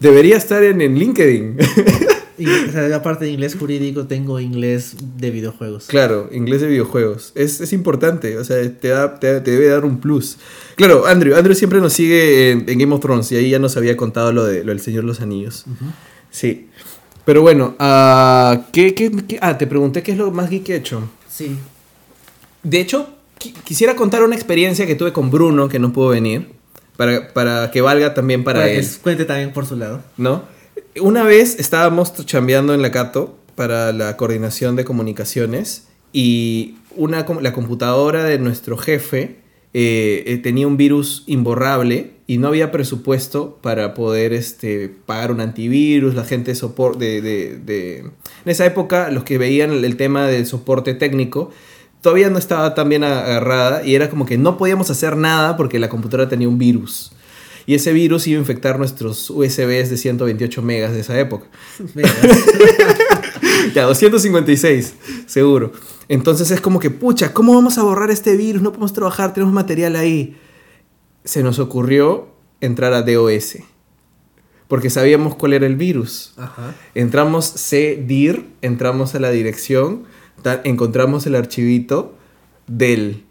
Debería estar en, en LinkedIn. Y, o sea, aparte de inglés jurídico, tengo inglés de videojuegos. Claro, inglés de videojuegos. Es, es importante, o sea, te, da, te, te debe dar un plus. Claro, Andrew, Andrew siempre nos sigue en, en Game of Thrones y ahí ya nos había contado lo, de, lo del Señor de los Anillos. Sí. Pero bueno, ah, ¿qué, qué, qué- ah, te pregunté qué es lo más geek que he hecho. Sí. De hecho, qui- quisiera contar una experiencia que tuve con Bruno, que no pudo venir, para, para que valga también para, Para que él, cuente también por su lado. ¿no? Una vez estábamos chambeando en la Cato para la coordinación de comunicaciones y una, la computadora de nuestro jefe eh, eh, tenía un virus imborrable y no había presupuesto para poder este, pagar un antivirus, la gente de soporte de, de- de- En esa época los que veían el, el tema del soporte técnico todavía no estaba tan bien agarrada y era como que no podíamos hacer nada porque la computadora tenía un virus. Y ese virus iba a infectar nuestros USBs de 128 megas de esa época. Ya, 256, seguro. Entonces es como que, pucha, ¿cómo vamos a borrar este virus? No podemos trabajar, tenemos material ahí. Se nos ocurrió entrar a DOS. Porque sabíamos cuál era el virus. Ajá. Entramos cdir, entramos a la dirección, encontramos el archivito del.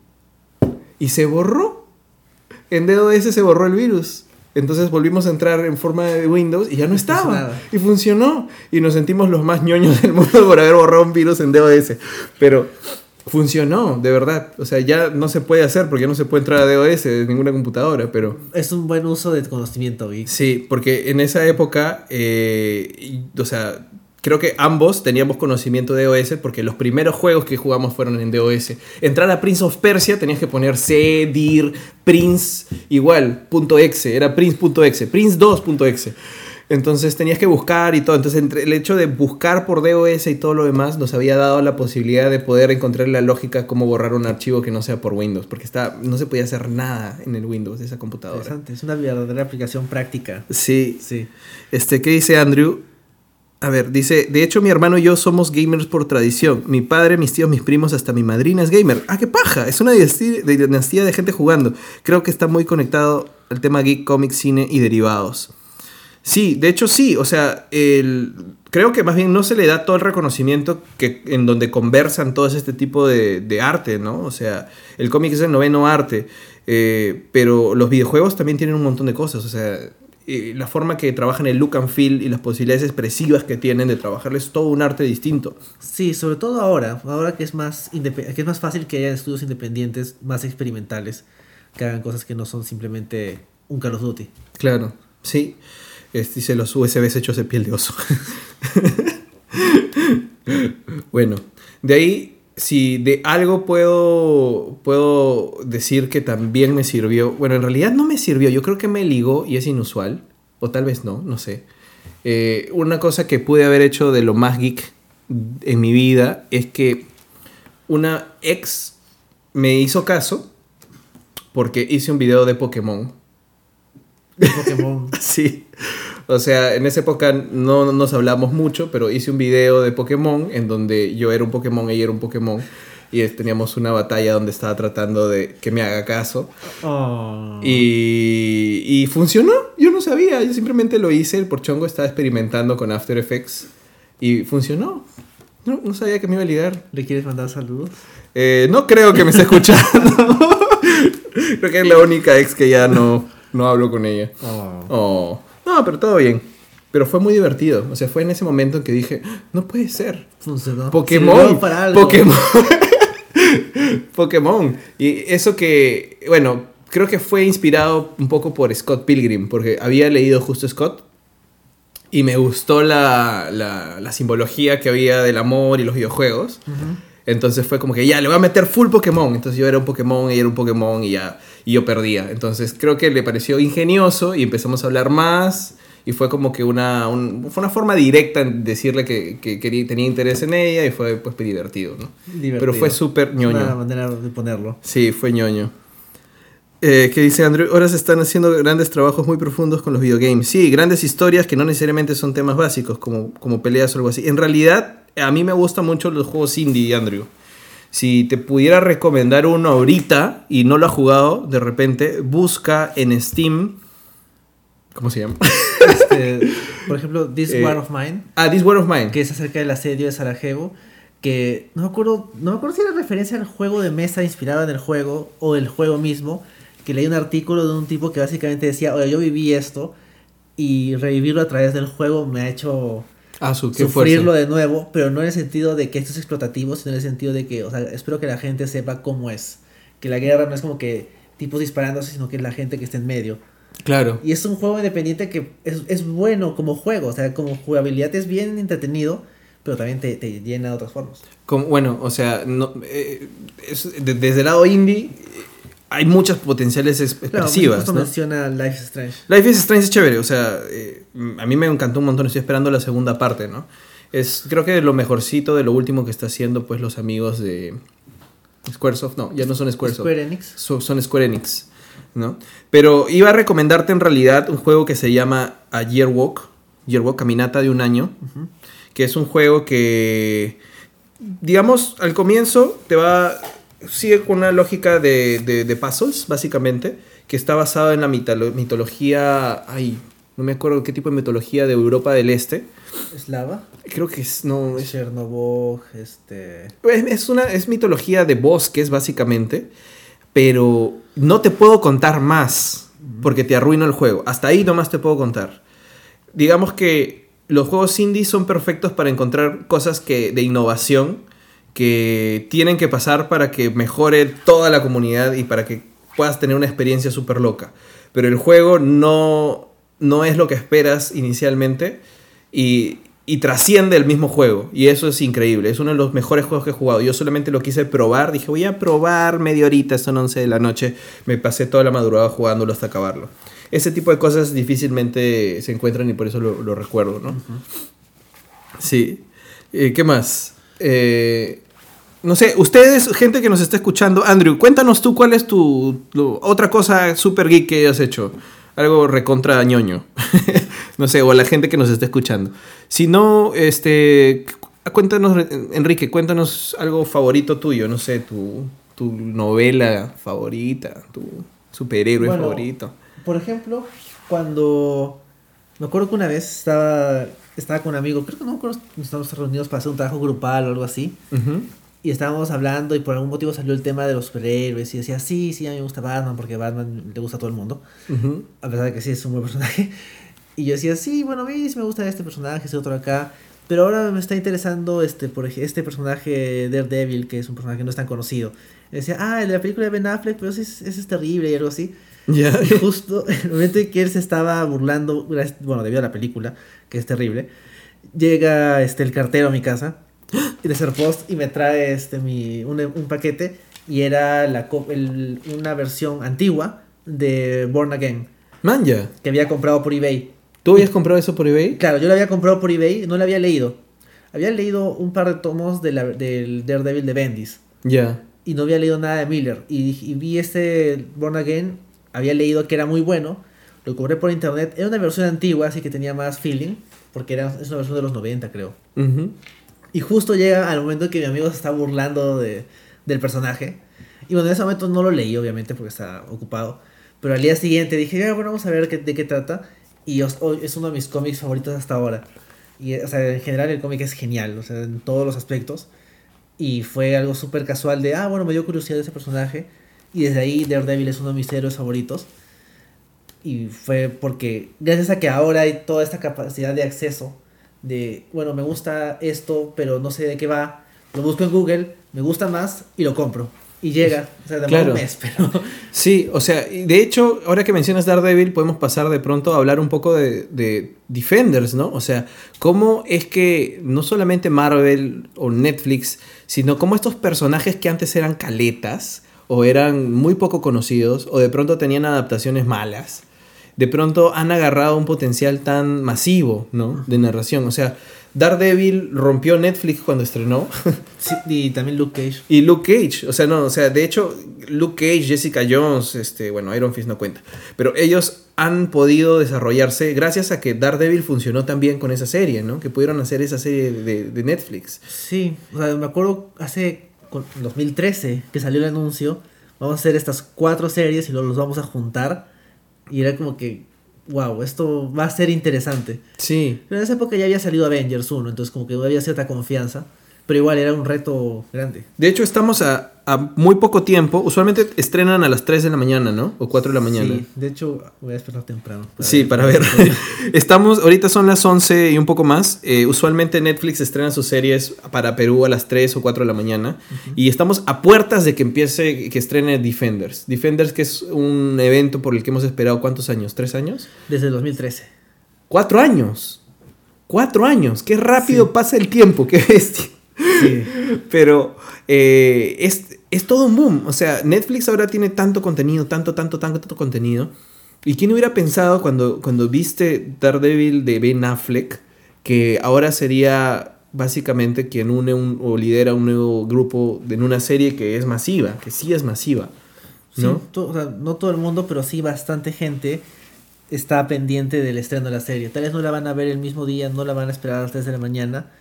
Y se borró. En DOS se borró el virus. Entonces volvimos a entrar en forma de Windows y ya no estaba. Y funcionó. Y nos sentimos los más ñoños del mundo por haber borrado un virus en DOS. Pero funcionó, de verdad. O sea, ya no se puede hacer porque ya no se puede entrar a DOS de ninguna computadora, pero... Es un buen uso de conocimiento, Vic. Sí, porque en esa época, eh, y- o sea, creo que ambos teníamos conocimiento de DOS porque los primeros juegos que jugamos fueron en DOS. Entrar a Prince of Persia tenías que poner C, dir, Prince, igual, punto .exe, era Prince.exe, Prince2.exe. Entonces tenías que buscar y todo. Entonces entre el hecho de buscar por DOS y todo lo demás nos había dado la posibilidad de poder encontrar la lógica cómo borrar un archivo que no sea por Windows. Porque está, no se podía hacer nada en el Windows de esa computadora. Interesante. Es una verdadera aplicación práctica. Sí, Sí. este, ¿qué dice Andrew? A ver, dice, de hecho mi hermano y yo somos gamers por tradición. Mi padre, mis tíos, mis primos, hasta mi madrina es gamer. Ah, qué paja. Es una dinastía de, gente jugando. Creo que está muy conectado al tema geek, cómic, cine y derivados. Sí, de hecho sí. O sea, el, creo que más bien no se le da todo el reconocimiento que, en donde conversan todo este tipo de, de arte, ¿no? O sea, el cómic es el noveno arte. eh, pero los videojuegos también tienen un montón de cosas. O sea, eh, la forma que trabajan el look and feel y las posibilidades expresivas que tienen de trabajarles todo un arte distinto. Sí, sobre todo ahora, ahora que es más que es más fácil que haya estudios independientes más experimentales que hagan cosas que no son simplemente un Call of Duty. Claro, sí. Es- dice los USBs hechos de piel de oso. bueno, de ahí, si de algo puedo, puedo decir que también me sirvió, bueno, en realidad no me sirvió, yo creo que me ligó y es inusual, o tal vez no, no sé. Eh, una cosa que pude haber hecho de lo más geek en mi vida es que una ex me hizo caso porque hice un video de Pokémon. De Pokémon. Sí. O sea, en esa época no nos hablamos mucho, pero hice un video de Pokémon en donde yo era un Pokémon, ella era un Pokémon. Y teníamos una batalla donde estaba tratando de que me haga caso. Oh. Y, y funcionó. Yo no sabía. Yo simplemente lo hice. El porchongo estaba experimentando con After Effects. Y funcionó. No, no sabía que me iba a ligar. ¿Le quieres mandar saludos? Eh, no creo que me esté escuchando. creo que es la única ex que ya no, no hablo con ella. Oh. Oh. No, pero todo bien. Pero fue muy divertido. O sea, fue en ese momento en que dije, no puede ser. Funcionó. Pokémon. Para algo. Pokémon. Pokémon. Y eso que, bueno, creo que fue inspirado un poco por Scott Pilgrim, porque había leído justo Scott. Y me gustó la, la, la simbología que había del amor y los videojuegos. Ujú. Entonces fue como que ya, le voy a meter full Pokémon. Entonces yo era un Pokémon, ella era un Pokémon y ya, y yo perdía. Entonces creo que le pareció ingenioso y empezamos a hablar más. Y fue como que una, un- fue una forma directa en decirle que, que tenía interés en ella y fue pues divertido, ¿no? Divertido. Pero fue súper Es Una ñoño. manera de ponerlo. Sí, fue ñoño. Eh, ¿Qué dice Andrew? Ahora se están haciendo grandes trabajos muy profundos con los videogames. Sí, grandes historias que no necesariamente son temas básicos, como, como peleas o algo así. En realidad, a mí me gustan mucho los juegos indie, Andrew. Si te pudiera recomendar uno ahorita y no lo has jugado, de repente, busca en Steam. ¿Cómo se llama? Este, Por ejemplo, This Eh, War of Mine, Ah, This War of Mine. que es acerca del asedio de Sarajevo, que no me acuerdo, no me acuerdo si era referencia al juego de mesa inspirado en el juego o el juego mismo, que leí un artículo de un tipo que básicamente decía, oye, yo viví esto y revivirlo a través del juego me ha hecho Ah, su, sufrirlo fuerza. de nuevo, pero no en el sentido de que esto es explotativo, sino en el sentido de que, o sea, espero que la gente sepa cómo es. Que la guerra no es como que tipos disparándose, sino que es la gente que está en medio. Claro. Y es un juego independiente que es, es bueno como juego, o sea, como jugabilidad es bien entretenido, pero también te, te llena de otras formas. Como- bueno, o sea, no, eh, es- de- desde el lado indie hay muchas potenciales es- Claro, expresivas. justo ¿no? menciona Life is Strange. Life is Strange es chévere, o sea, eh, a mí me encantó un montón, estoy esperando la segunda parte, ¿no? Es creo que lo mejorcito de lo último que está haciendo pues los amigos de Squaresoft, no, ya no son Squaresoft. Square Enix. So- son Square Enix, ¿no? Pero iba a recomendarte en realidad un juego que se llama A Year Walk, Year Walk, Caminata de un año, que es un juego que, digamos, al comienzo te va, sigue con una lógica de, de, de puzzles, básicamente, que está basado en la mitolo- mitología, ay, no me acuerdo qué tipo de mitología de Europa del Este. Slava. Creo que es, no, es, Chernobyl, este... es, es una, es mitología de bosques, básicamente, pero no te puedo contar más, porque te arruino el juego. Hasta ahí nomás te puedo contar. Digamos que los juegos indie son perfectos para encontrar cosas que, de innovación que tienen que pasar para que mejore toda la comunidad y para que puedas tener una experiencia súper loca. Pero el juego no, no es lo que esperas inicialmente y, y trasciende el mismo juego. Y eso es increíble. Es uno de los mejores juegos que he jugado. Yo solamente lo quise probar. Dije, voy a probar media horita, son 11 de la noche. Me pasé toda la madrugada jugándolo hasta acabarlo. Ese tipo de cosas difícilmente se encuentran y por eso lo, lo recuerdo, ¿no? Sí. Eh, ¿Qué más? Eh, no sé, ustedes, gente que nos está escuchando, Andrew, cuéntanos tú cuál es tu, tu otra cosa super geek que hayas hecho. Algo recontra ñoño. no sé, o a la gente que nos está escuchando. Si no, este, cu- cuéntanos, Enrique, cuéntanos algo favorito tuyo, no sé, tu, tu novela favorita, tu superhéroe Bueno, favorito. Por ejemplo, cuando... Me acuerdo que una vez estaba, estaba con un amigo, creo que no me acuerdo, estábamos reunidos para hacer un trabajo grupal o algo así. Ujú. Y estábamos hablando y por algún motivo salió el tema de los superhéroes y decía, sí, sí, a mí me gusta Batman porque Batman le gusta a todo el mundo. Ujú. A pesar de que sí es un buen personaje. Y yo decía, sí, bueno, a mí sí me gusta este personaje, este otro acá. Pero ahora me está interesando este, por este personaje Daredevil, que es un personaje que no es tan conocido. Y decía, ah, el de la película de Ben Affleck, pero ese es, ese es terrible y algo así. Ya. Y justo en el momento en que él se estaba burlando, bueno, debido a la película, que es terrible, llega este, el cartero a mi casa y de post y me trae este, mi, un, un paquete y era la, el- una versión antigua de Born Again Man, ya. que había comprado por eBay. ¿Tú habías comprado eso por eBay? Claro, yo la había comprado por eBay, no la había leído. Había leído un par de tomos de la- del Daredevil de Bendis Ya. y no había leído nada de Miller. Y, vi este Born Again, había leído que era muy bueno, lo compré por internet. Era una versión antigua, así que tenía más feeling, porque era, es una versión de los 90, creo. Y justo llega al momento en que mi amigo se está burlando de, del personaje. Y bueno, en ese momento no lo leí, obviamente, porque estaba ocupado. Pero al día siguiente dije, ya, bueno, vamos a ver de qué trata. Y os- hoy es uno de mis cómics favoritos hasta ahora. Y, o sea, en general el cómic es genial, o sea, en todos los aspectos. Y fue algo súper casual de, ah, bueno, me dio curiosidad de ese personaje. Y desde ahí Daredevil es uno de mis héroes favoritos. Y fue porque, gracias a que ahora hay toda esta capacidad de acceso, de, bueno, me gusta esto, pero no sé de qué va, lo busco en Google, me gusta más y lo compro. Y llega, o sea, Claro. un mes, pero... Sí, o sea, de hecho, ahora que mencionas Daredevil, podemos pasar de pronto a hablar un poco de, de Defenders, ¿no? O sea, cómo es que no solamente Marvel o Netflix, sino cómo estos personajes que antes eran caletas o eran muy poco conocidos o de pronto tenían adaptaciones malas, de pronto han agarrado un potencial tan masivo, ¿no? De narración. O sea, Daredevil rompió Netflix cuando estrenó. Sí, y también Luke Cage. Y Luke Cage, o sea, no, o sea, de hecho, Luke Cage, Jessica Jones, este, bueno, Iron Fist no cuenta, pero ellos han podido desarrollarse gracias a que Daredevil funcionó tan bien con esa serie, ¿no? Que pudieron hacer esa serie de, de Netflix. Sí, o sea, me acuerdo hace con- 2013 que salió el anuncio, vamos a hacer estas cuatro series y luego los vamos a juntar. Y era como que, wow, esto va a ser interesante. Sí. Pero en esa época ya había salido Avengers 1, entonces como que había cierta confianza. Pero igual era un reto grande. De hecho, estamos a, a muy poco tiempo. Usualmente estrenan a las 3 de la mañana, ¿no? O 4 de la mañana. Sí, de hecho, voy a despertar temprano. Sí, para ver. Estamos, ahorita son las 11 y un poco más. Eh, usualmente Netflix estrena sus series para Perú a las 3 o 4 de la mañana. Y estamos a puertas de que empiece, que estrene Defenders. Defenders, que es un evento por el que hemos esperado cuántos años, ¿tres años? Desde el 2013. ¡Cuatro años! ¡Cuatro años! ¡Qué rápido Sí. pasa el tiempo! ¡Qué bestia! Sí. Pero eh, es, es todo un boom. O sea, Netflix ahora tiene tanto contenido, tanto, tanto, tanto, tanto contenido. ¿Y quién hubiera pensado cuando, cuando viste Daredevil de Ben Affleck que ahora sería básicamente quien une un, o lidera un nuevo grupo en una serie que es masiva, que sí es masiva? ¿No? Sí, to- o sea, no todo el mundo, pero sí bastante gente está pendiente del estreno de la serie. Tal vez no la van a ver el mismo día, no la van a esperar a las 3 de la mañana,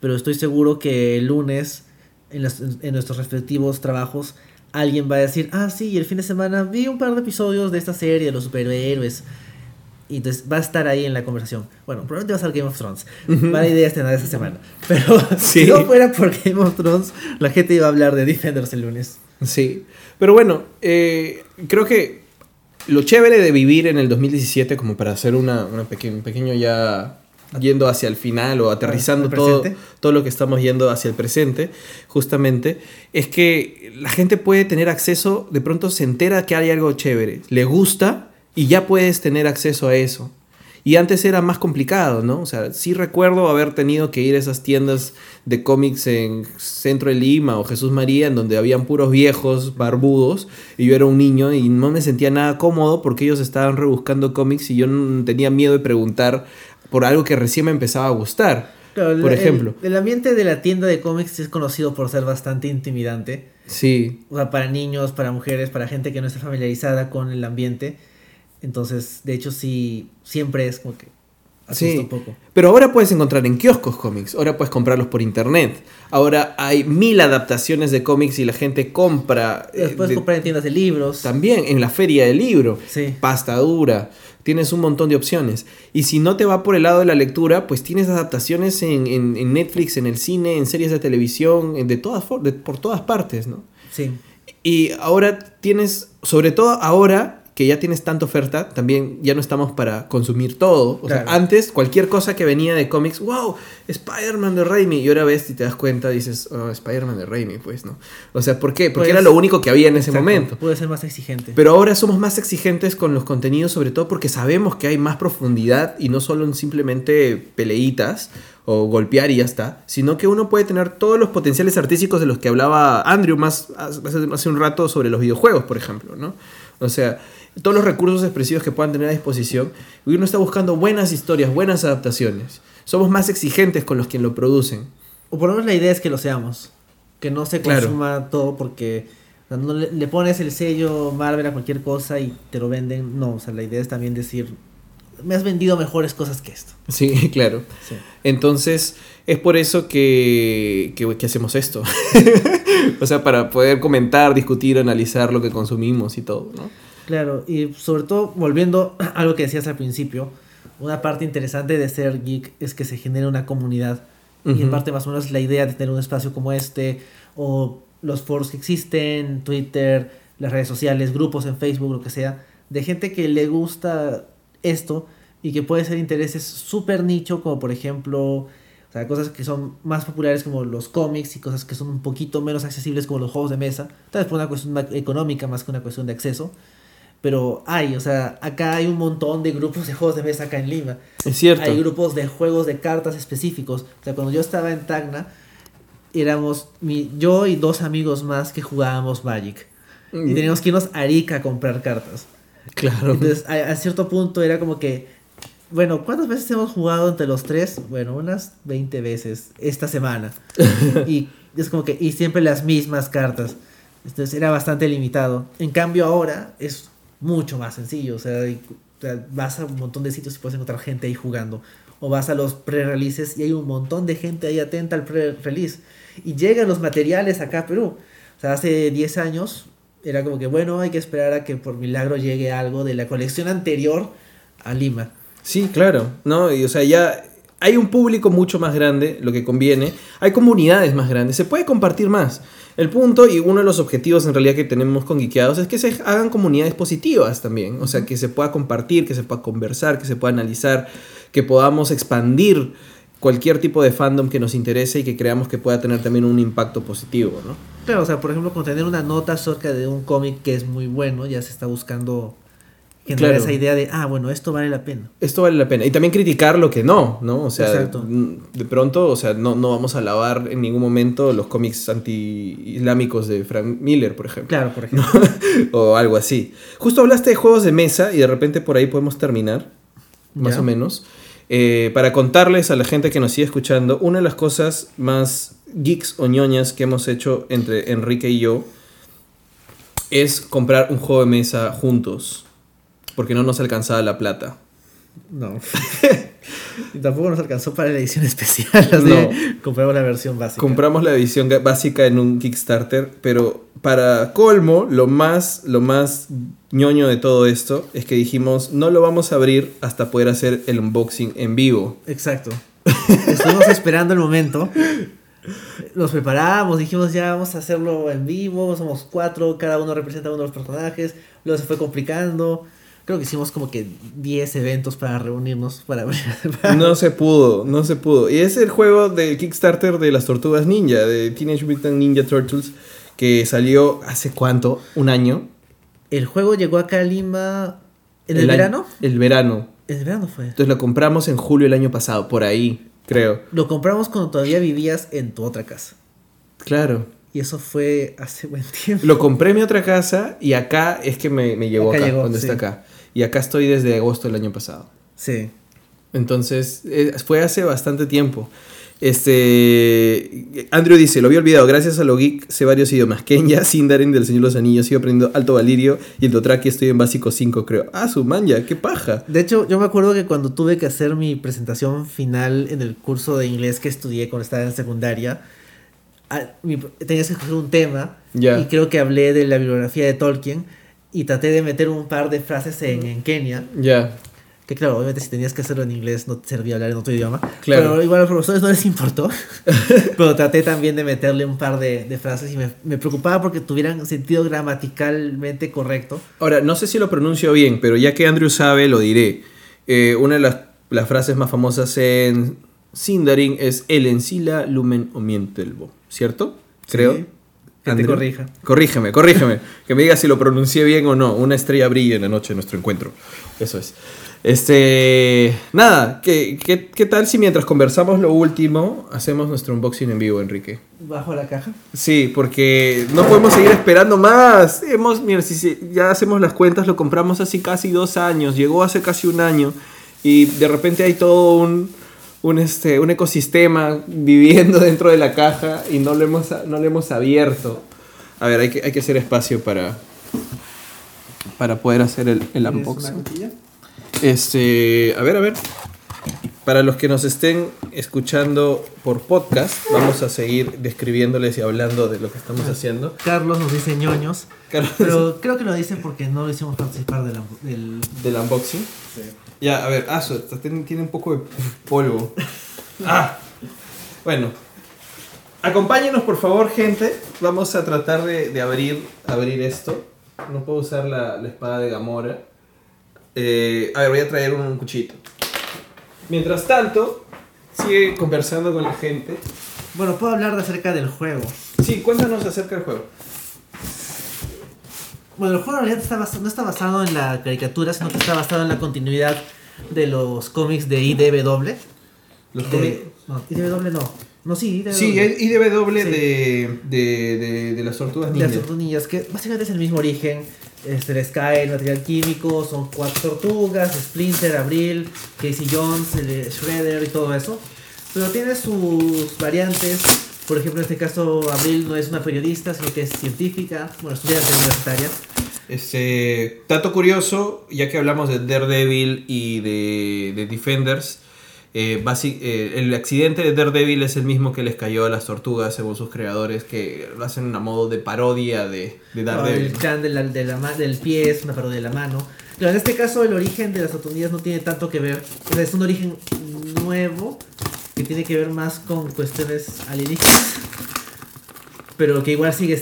pero estoy seguro que el lunes, en, los- en nuestros respectivos trabajos, alguien va a decir, ah, sí, el fin de semana vi un par de episodios de esta serie de los superhéroes. Y entonces va a estar ahí en la conversación. Bueno, probablemente va a ser Game of Thrones. Mala idea estrenar esta semana. Pero Sí. si no fuera por Game of Thrones, la gente iba a hablar de Defenders el lunes. Sí, pero bueno, eh, creo que lo chévere de vivir en el 2017, como para hacer una, una peque- un pequeño ya yendo hacia el final o aterrizando ¿Al todo, todo lo que estamos yendo hacia el presente, justamente, es que la gente puede tener acceso, de pronto se entera que hay algo chévere, le gusta y ya puedes tener acceso a eso. Y antes era más complicado, ¿no? O sea, sí recuerdo haber tenido que ir a esas tiendas de cómics en Centro de Lima o Jesús María, en donde habían puros viejos, barbudos, y yo era un niño y no me sentía nada cómodo porque ellos estaban rebuscando cómics y yo tenía miedo de preguntar por algo que recién me empezaba a gustar. Claro, por el- ejemplo. El, ambiente de la tienda de cómics es conocido por ser bastante intimidante. Sí, O sea, para niños, para mujeres, para gente que no está familiarizada con el ambiente. Entonces, de hecho, sí, siempre es como que asusta Sí. un poco. Pero ahora puedes encontrar en kioscos cómics, ahora puedes comprarlos por internet. Ahora hay mil adaptaciones de cómics y la gente compra. eh, Las puedes de- comprar en tiendas de libros. También en la feria del libro. Sí. Pasta dura. Tienes un montón de opciones. Y si no te va por el lado de la lectura, pues tienes adaptaciones en, en- en Netflix, en el cine, en series de televisión, en- de todas de- por todas partes, ¿no? Sí. Y ahora tienes, sobre todo ahora que ya tienes tanta oferta, también ya no estamos para consumir todo. O sea, antes cualquier cosa que venía de cómics, wow, Spider-Man de Raimi. Y ahora ves y te das cuenta, dices, oh, Spider-Man de Raimi, pues, ¿no? O sea, ¿por qué? Porque Pues, era lo único que había en ese Exacto, momento. Puede ser más exigente. Pero ahora somos más exigentes con los contenidos, sobre todo porque sabemos que hay más profundidad y no solo en simplemente peleitas o golpear y ya está, sino que uno puede tener todos los potenciales artísticos de los que hablaba Andrew más hace, hace un rato sobre los videojuegos, por ejemplo, ¿no? O sea, todos los recursos expresivos que puedan tener a disposición, y uno está buscando buenas historias, buenas adaptaciones. Somos más exigentes con los que lo producen. O por lo menos la idea es que lo seamos. Que no se Claro. consuma todo porque no le, le pones el sello Marvel a cualquier cosa y te lo venden. No, o sea, la idea es también decir, me has vendido mejores cosas que esto. Sí, claro. Sí. Entonces, es por eso que, que, que hacemos esto. o sea, para poder comentar, discutir, analizar lo que consumimos y todo, ¿no? Claro, y sobre todo, volviendo a algo que decías al principio, una parte interesante de ser geek es que se genera una comunidad. Y en parte más o menos la idea de tener un espacio como este, o los foros que existen, Twitter, las redes sociales, grupos en Facebook, lo que sea, de gente que le gusta esto y que puede ser intereses súper nicho, como por ejemplo, o sea, cosas que son más populares como los cómics y cosas que son un poquito menos accesibles como los juegos de mesa, tal vez por una cuestión económica más que una cuestión de acceso. Pero hay, o sea, acá hay un montón de grupos de juegos de mesa acá en Lima. Es cierto. Hay grupos de juegos de cartas específicos. O sea, cuando yo estaba en Tacna, éramos mi, yo y dos amigos más que jugábamos Magic. Mm. Y teníamos que irnos a Arica a comprar cartas. Claro. Entonces, a, a cierto punto era como que, bueno, ¿cuántas veces hemos jugado entre los tres? Bueno, unas 20 veces esta semana. y es como que, y siempre las mismas cartas. Entonces era bastante limitado. En cambio ahora es mucho más sencillo. O sea, vas a un montón de sitios y puedes encontrar gente ahí jugando. O vas a los pre-releases y hay un montón de gente ahí atenta al pre-release. Y llegan los materiales acá a Perú. O sea, hace 10 años era como que, bueno, hay que esperar a que por milagro llegue algo de la colección anterior a Lima. Sí, claro, ¿no? Y, o sea, ya hay un público mucho más grande, lo que conviene. Hay comunidades más grandes, se puede compartir más. El punto y uno de los objetivos en realidad que tenemos con Geekeados es que se hagan comunidades positivas también. O sea, que se pueda compartir, que se pueda conversar, que se pueda analizar, que podamos expandir cualquier tipo de fandom que nos interese y que creamos que pueda tener también un impacto positivo, ¿no? Claro, o sea, por ejemplo, con tener una nota acerca de un cómic que es muy bueno, ya se está buscando generar Claro. esa idea de, ah, bueno, esto vale la pena. Esto vale la pena. Y también criticar lo que no, ¿no? O sea, Exacto. de pronto, o sea, no, no vamos a alabar en ningún momento los cómics anti-islámicos de Frank Miller, por ejemplo. Claro, por ejemplo. o algo así. Justo hablaste de juegos de mesa y de repente por ahí podemos terminar, más o menos. Eh, para contarles a la gente que nos sigue escuchando, una de las cosas más geeks o ñoñas que hemos hecho entre Enrique y yo es comprar un juego de mesa juntos. Porque no nos alcanzaba la plata. No. y tampoco nos alcanzó para la edición especial. Así No. compramos la versión básica. Compramos la edición básica en un Kickstarter, pero para colmo, lo más, lo más ñoño de todo esto es que dijimos, no lo vamos a abrir hasta poder hacer el unboxing en vivo. Exacto. Estuvimos esperando el momento. Nos preparamos, dijimos ya vamos a hacerlo en vivo, somos cuatro, cada uno representa a uno de los personajes, luego se fue complicando. Creo que hicimos como que 10 eventos para reunirnos para para- No se pudo, no se pudo. Y es el juego del Kickstarter de las tortugas ninja, de Teenage Mutant Ninja Turtles, que salió hace cuánto, un año. El juego llegó acá a Lima en el, verano. El verano. El verano fue. Entonces lo compramos en julio del año pasado, por ahí, creo. Lo compramos cuando todavía vivías en tu otra casa. Claro. Y eso fue hace buen tiempo. Lo compré en mi otra casa y acá es que me, me llegó Acá acá, llegó, cuando está acá. Y acá estoy desde agosto del año pasado. Sí. Entonces, eh, fue hace bastante tiempo. Este. Andrew dice: Lo había olvidado. Gracias a lo geek sé varios idiomas. Kenya, Sindarin del Señor de los Anillos. Sigo aprendiendo Alto Valirio. Y el Dotraki estoy en básico 5, creo. Ah, su manja, qué paja. De hecho, yo me acuerdo que cuando tuve que hacer mi presentación final en el curso de inglés que estudié cuando estaba en secundaria, tenías que escoger un tema Ya. y creo que hablé de la bibliografía de Tolkien y traté de meter un par de frases en, en Kenia, Ya. que claro, obviamente si tenías que hacerlo en inglés no te servía hablar en otro idioma, Claro. pero igual a los profesores no les importó, pero traté también de meterle un par de, de frases y me, me preocupaba porque tuvieran sentido gramaticalmente correcto. Ahora, no sé si lo pronuncio bien, pero ya que Andrew sabe, lo diré. Eh, una de las, las frases más famosas en Sindarin es El encila lumen omientelvo, ¿cierto? Creo. Sí. Que te Andrew. corrija. Corrígeme, corrígeme. que me diga si lo pronuncié bien o no. Una estrella brilla en la noche de nuestro encuentro. Eso es. Este. Nada, ¿qué, qué, qué tal si mientras conversamos lo último, hacemos nuestro unboxing en vivo, Enrique? Bajo la caja. Sí, porque no podemos seguir esperando más. Hemos, mira, si, si ya hacemos las cuentas, lo compramos hace casi dos años, llegó hace casi un año y de repente hay todo un, un, este, un ecosistema viviendo dentro de la caja y no lo hemos, no lo hemos abierto. A ver, hay que, hay que hacer espacio para, para poder hacer el, el unboxing. Este, a ver, a ver. Para los que nos estén escuchando por podcast, vamos a seguir describiéndoles y hablando de lo que estamos haciendo. Carlos nos dice ñoños. Carlos, Pero creo que lo dice porque no lo hicimos participar del. del... del unboxing. Ya, a ver, ah, su- tiene, tiene un poco de polvo. Ah, bueno. Acompáñenos, por favor, gente. Vamos a tratar de, de abrir, abrir esto. No puedo usar la, la espada de Gamora. Eh, a ver, voy a traer un cuchito. Mientras tanto, sigue conversando con la gente. Bueno, puedo hablar de acerca del juego. Sí, cuéntanos acerca del juego. Bueno, el juego en realidad está no está basado en la caricatura, sino que está basado en la continuidad de los cómics de IDW. Los De- cómics- no, IDW no. No, sí, IDW. Sí, hay IDW Sí. de, de, de, de las tortugas De ninja. las tortugas ninjas, que básicamente es el mismo origen. Este, el Sky, el material químico, son cuatro tortugas, Splinter, Abril, Casey Jones, el Shredder y todo eso. Pero tiene sus variantes. Por ejemplo, en este caso, Abril no es una periodista, sino que es científica, bueno, estudiante universitaria. Este, dato curioso, ya que hablamos de Daredevil y de, de Defenders, eh, basi- eh, el accidente de Daredevil es el mismo que les cayó a las tortugas, según sus creadores, que lo hacen a modo de parodia de, de El Daredevil. clan de la- de la del pie es una parodia de la mano. Claro, en este caso el origen de las tortugas no tiene tanto que ver. O sea, es un origen nuevo que tiene que ver más con cuestiones alienígenas. Pero que igual sigue,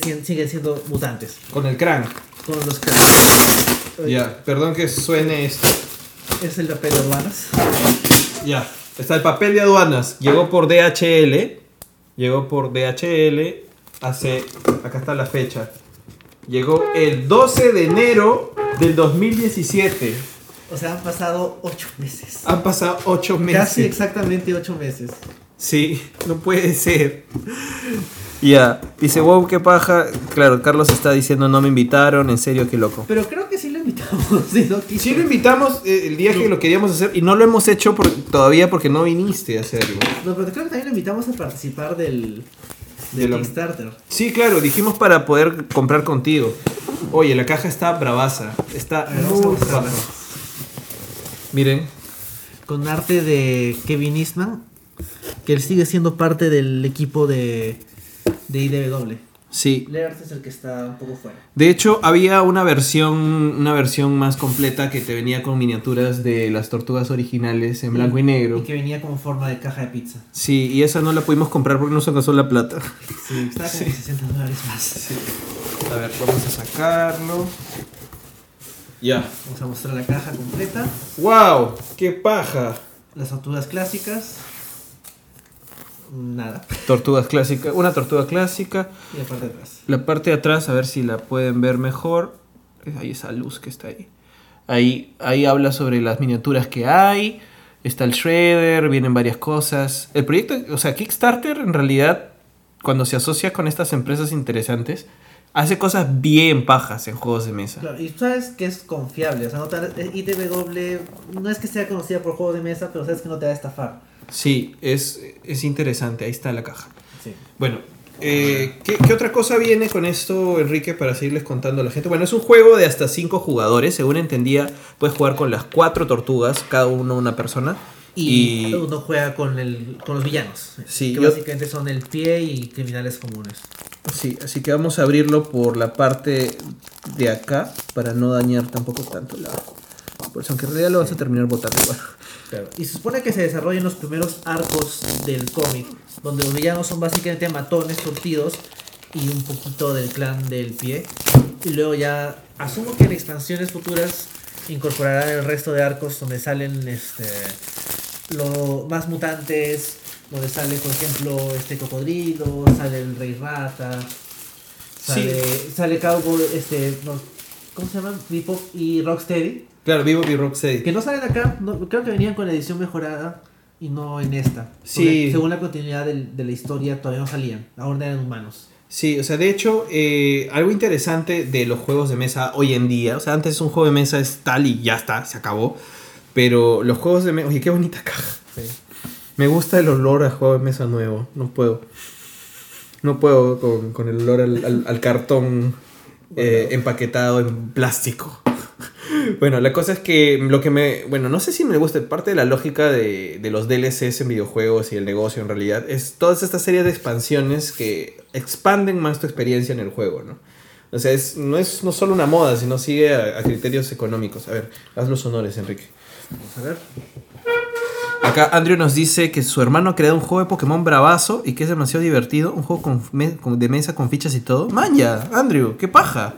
siendo mutantes. Con el crank. Con los cracks. Ya, perdón que suene esto. Es el papel de aduanas. Ya. Está el papel de aduanas. Llegó por DHL. Llegó por DHL hace... Acá está la fecha. Llegó el 12 de enero del 2017. O sea, han pasado 8 meses. Han pasado 8 meses. Casi exactamente 8 meses. Sí, no puede ser. Ya, dice, wow, qué paja. Claro, Carlos está diciendo, no me invitaron, en serio, qué loco. Pero creo que sí lo invitamos. no. Sí lo invitamos eh, el día que lo queríamos hacer y no lo hemos hecho por- todavía porque no viniste a hacerlo. No, pero creo que también lo invitamos a participar del, De del la- Kickstarter. Sí, claro, dijimos para poder comprar contigo. Oye, la caja está bravaza. Está muy mostrarla. Miren. Con arte de Kevin Eastman, que él sigue siendo parte del equipo de, de IDW. Sí. Laird es el que está un poco fuera. De hecho, había una versión, una versión más completa que te venía con miniaturas de las tortugas originales en blanco y negro. Y que venía como forma de caja de pizza. Sí, y esa no la pudimos comprar porque no se alcanzó la plata. Sí, estaba como 60 dólares más. A ver, vamos a sacarlo. Ya. Vamos a mostrar la caja completa. ¡Wow! ¡Qué paja! Las tortugas clásicas. Nada. Tortugas clásicas. Una tortuga clásica. Y la parte de atrás. La parte de atrás, a ver si la pueden ver mejor. Hay esa luz que está ahí. Ahí, ahí habla sobre las miniaturas que hay. Está el Shredder, vienen varias cosas. El proyecto, o sea, Kickstarter en realidad, cuando se asocia con estas empresas interesantes, hace cosas bien pajas en juegos de mesa. Claro, y tú sabes que es confiable. O sea, no te, IDW no es que sea conocida por juegos de mesa, pero sabes que no te va a estafar. Sí, es, es interesante. Ahí está la caja. Sí. Bueno, eh, ¿qué, qué otra cosa viene con esto, Enrique, para seguirles contando a la gente? Bueno, es un juego de hasta 5 jugadores. Según entendía, puedes jugar con las cuatro tortugas, cada uno una persona. Y, Y, uno juega con, el, con los villanos. Sí, que yo- básicamente son el pie y criminales comunes. Sí, así que vamos a abrirlo por la parte de acá para no dañar tampoco tanto la... Por eso, aunque en realidad lo vas a terminar botando igual. Claro. Y se supone que se desarrollan los primeros arcos del cómic, donde los villanos son básicamente matones surtidos y un poquito del clan del pie. Y luego ya asumo que en expansiones futuras incorporarán el resto de arcos donde salen este lo más mutantes, donde sale por ejemplo este cocodrilo, sale el rey rata, sale, sale Cowboy, este, no, ¿cómo se llaman? Bebop y Rocksteady. Claro, Vivo y Rocksteady. Que no salen acá, no- creo que venían con la edición mejorada y no en esta. Sí. Según la continuidad del- de la historia todavía no salían, ahora eran humanos. Sí, o sea, de hecho, eh, algo interesante de los juegos de mesa hoy en día, o sea, antes un juego de mesa es tal y ya está, se acabó, pero los juegos de mesa, oye, qué bonita caja. Me gusta el olor a juego de mesa nuevo, no puedo. No puedo con, con el olor al, al- al cartón eh, empaquetado en plástico. Bueno, la cosa es que lo que me. Bueno, no sé si me gusta. Parte de la lógica de, de los DLCs en videojuegos y el negocio en realidad es todas estas series de expansiones que expanden más tu experiencia en el juego, ¿no? O sea, es, no es no solo una moda, sino sigue a, a criterios económicos. A ver, haz los honores, Enrique. Vamos a ver. Acá Andrew nos dice que su hermano ha creado un juego de Pokémon bravazo y que es demasiado divertido. Un juego con de mesa con fichas y todo. Manja, Andrew, qué paja.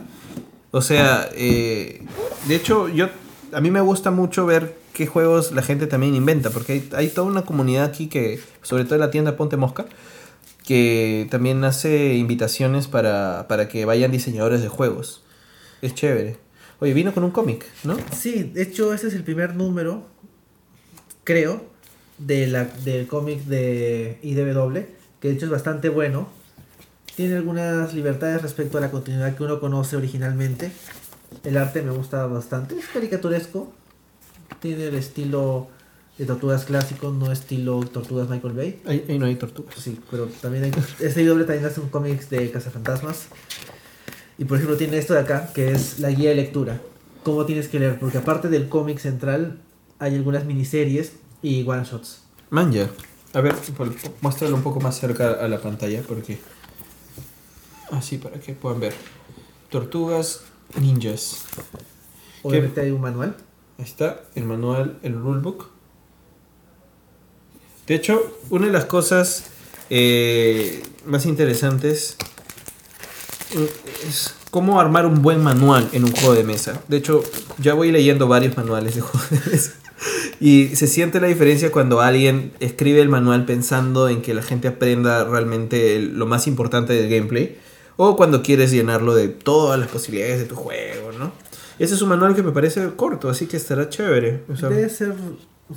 O sea, eh, de hecho, yo a mí me gusta mucho ver qué juegos la gente también inventa, porque hay, hay toda una comunidad aquí que, sobre todo en la tienda Ponte Mosca, que también hace invitaciones para, para que vayan diseñadores de juegos. Es chévere. Oye, vino con un cómic, ¿no? Sí, de hecho, este es el primer número, creo, de la, del cómic de IDW, que de hecho es bastante bueno. Tiene algunas libertades respecto a la continuidad que uno conoce originalmente. El arte me gusta bastante, es caricaturesco. Tiene el estilo de tortugas clásico, no estilo tortugas Michael Bay. Ahí, ahí no hay tortugas. Sí, pero también hay. Este IDW también hace un cómics de cazafantasmas. Y por ejemplo, tiene esto de acá, que es la guía de lectura. ¿Cómo tienes que leer? Porque aparte del cómic central, hay algunas miniseries y one shots. Manja. A ver, muéstralo un poco más cerca a la pantalla porque... Así para que puedan ver. Tortugas ninjas. Obviamente hay un manual. Ahí está, el manual, el rulebook. De hecho, una de las cosas eh, más interesantes eh, es cómo armar un buen manual en un juego de mesa. De hecho, ya voy leyendo varios manuales de juegos de mesa. Y se siente la diferencia cuando alguien escribe el manual pensando en que la gente aprenda realmente lo más importante del gameplay. O cuando quieres llenarlo de todas las posibilidades de tu juego, ¿no? Ese es un manual que me parece corto, así que estará chévere. O sea, Debe ser.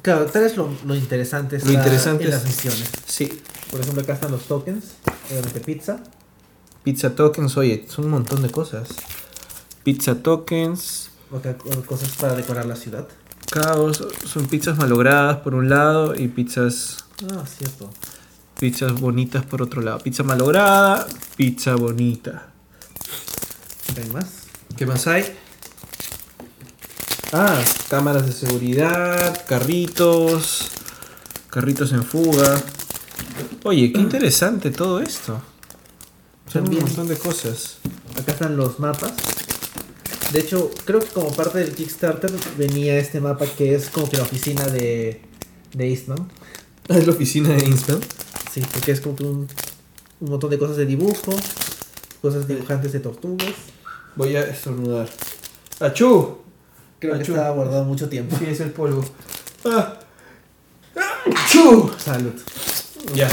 Claro, tal vez lo, lo interesante Lo interesante en es- las misiones. sí. Por ejemplo, acá están los tokens. Obviamente pizza. Pizza tokens, oye, son un montón de cosas. Pizza tokens, Acá o cosas para decorar la ciudad. caos, son pizzas malogradas por un lado y pizzas Ah, cierto. pizzas bonitas por otro lado. Pizza malograda, pizza bonita. ¿Hay más? ¿Qué más hay? Ah, cámaras de seguridad, carritos, carritos en fuga. Oye, qué interesante todo esto. Son También- un montón de cosas. Acá están los mapas. De hecho, creo que como parte del Kickstarter venía este mapa que es como que la oficina de, de Eastman. Ah, Es la oficina de Instant. Sí, porque es como que un, un montón de cosas de dibujo, cosas dibujantes de tortugas. Voy a estornudar. ¡Achú! Creo que estaba guardado mucho tiempo. Sí, es el polvo. ¡Ah! ¡Achú! Salud. Ya.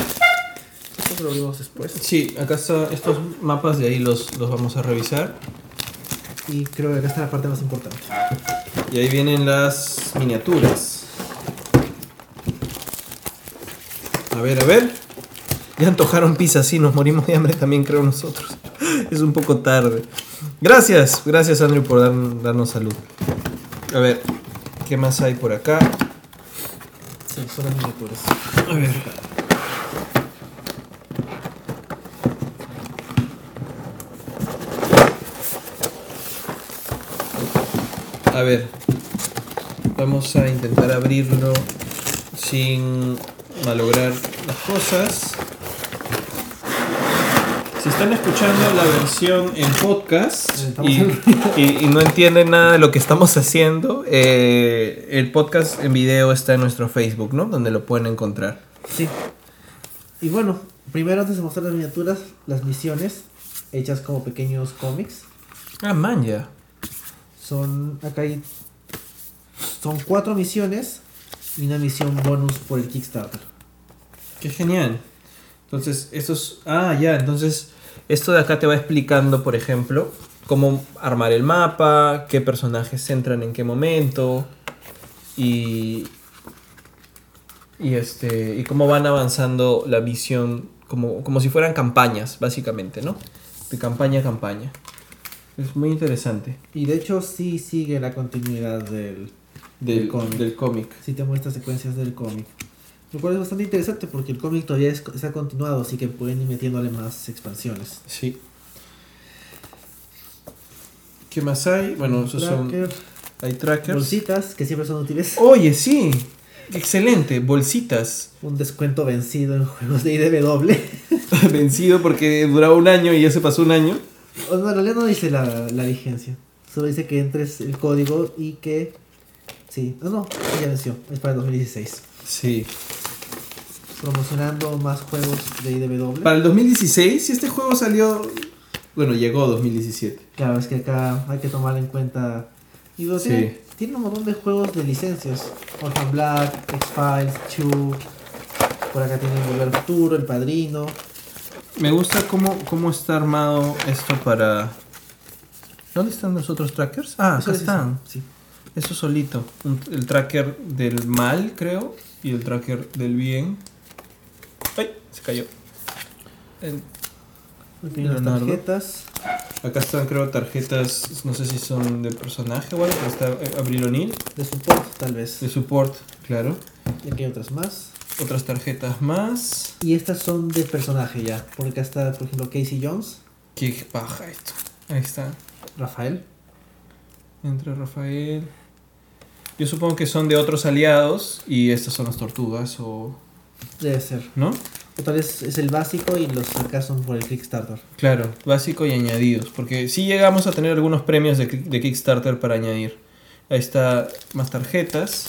Esto lo abrimos después. Sí, acá están estos mapas, de ahí los, los vamos a revisar. Y creo que acá está la parte más importante. Y ahí vienen las miniaturas. A ver, a ver. Ya antojaron pizza, sí, nos morimos de hambre también, creo nosotros. Es un poco tarde. Gracias, gracias Andrew por dar- darnos salud. A ver, ¿qué más hay por acá? Sí, son las miniaturas. A ver. A ver. Vamos a intentar abrirlo sin malograr las cosas. Si están escuchando la versión en podcast y no entienden nada de lo que estamos haciendo, eh, el podcast en video está en nuestro Facebook, ¿no? Donde lo pueden encontrar. Sí. Y bueno, primero antes de mostrar las miniaturas, las misiones hechas como pequeños cómics. Ah, man, ya. Son, acá hay, son cuatro misiones y una misión bonus por el Kickstarter. Qué genial. Entonces, estos. Ah, ya. Entonces, esto de acá te va explicando, por ejemplo, cómo armar el mapa, qué personajes entran en qué momento. Y. Y este. Y cómo van avanzando la misión. Como, como si fueran campañas, básicamente, ¿no? De campaña a campaña. Es muy interesante. Y de hecho sí sigue la continuidad del, Del, cómic. del cómic. Sí te muestra secuencias del cómic. Lo cual es bastante interesante porque el cómic todavía es- está continuado, así que pueden ir metiéndole más expansiones. Sí. ¿Qué más hay? Bueno, esos son. Tracker, Hay trackers. bolsitas que siempre son útiles. Oye, sí. Excelente. Bolsitas. Un descuento vencido en juegos de IDW. Vencido porque duraba un año y ya se pasó un año. O no, en realidad no dice la, la vigencia. Solo dice que entres el código y que... Sí, no, no, ya venció. Es para el 2016. Sí. Promocionando más juegos de IDW. Para el 2016, si este juego salió. Bueno, llegó 2017. Claro, es que acá hay que tomar en cuenta... Y luego Sí. tiene, tiene un montón de juegos de licencias. Orphan Black, X-Files, Chew. Por acá tienen Volver Futuro, El Padrino. Me gusta cómo, cómo está armado esto para. ¿Dónde están los otros trackers? Ah, acá es están. eso, Sí. Eso solito. Un- el tracker del mal, creo. Y el tracker del bien. ¡Ay! Se cayó. El- Leonardo. tarjetas. acá están, creo, tarjetas. No sé si son de personaje o algo. pero Está eh, Abril O'Neill. De support, tal vez. De support, claro. Y aquí hay otras más. Otras tarjetas más. Y estas son de personaje ya. Porque acá está, por ejemplo, Casey Jones, Qué paja esto. Ahí está. Rafael. Entra Rafael. Yo supongo que son de otros aliados y estas son las tortugas o... Debe ser. ¿No? O tal vez es el básico y los acá son por el Kickstarter. Claro, básico y añadidos. Porque sí llegamos a tener algunos premios de Kickstarter para añadir. Ahí está más tarjetas.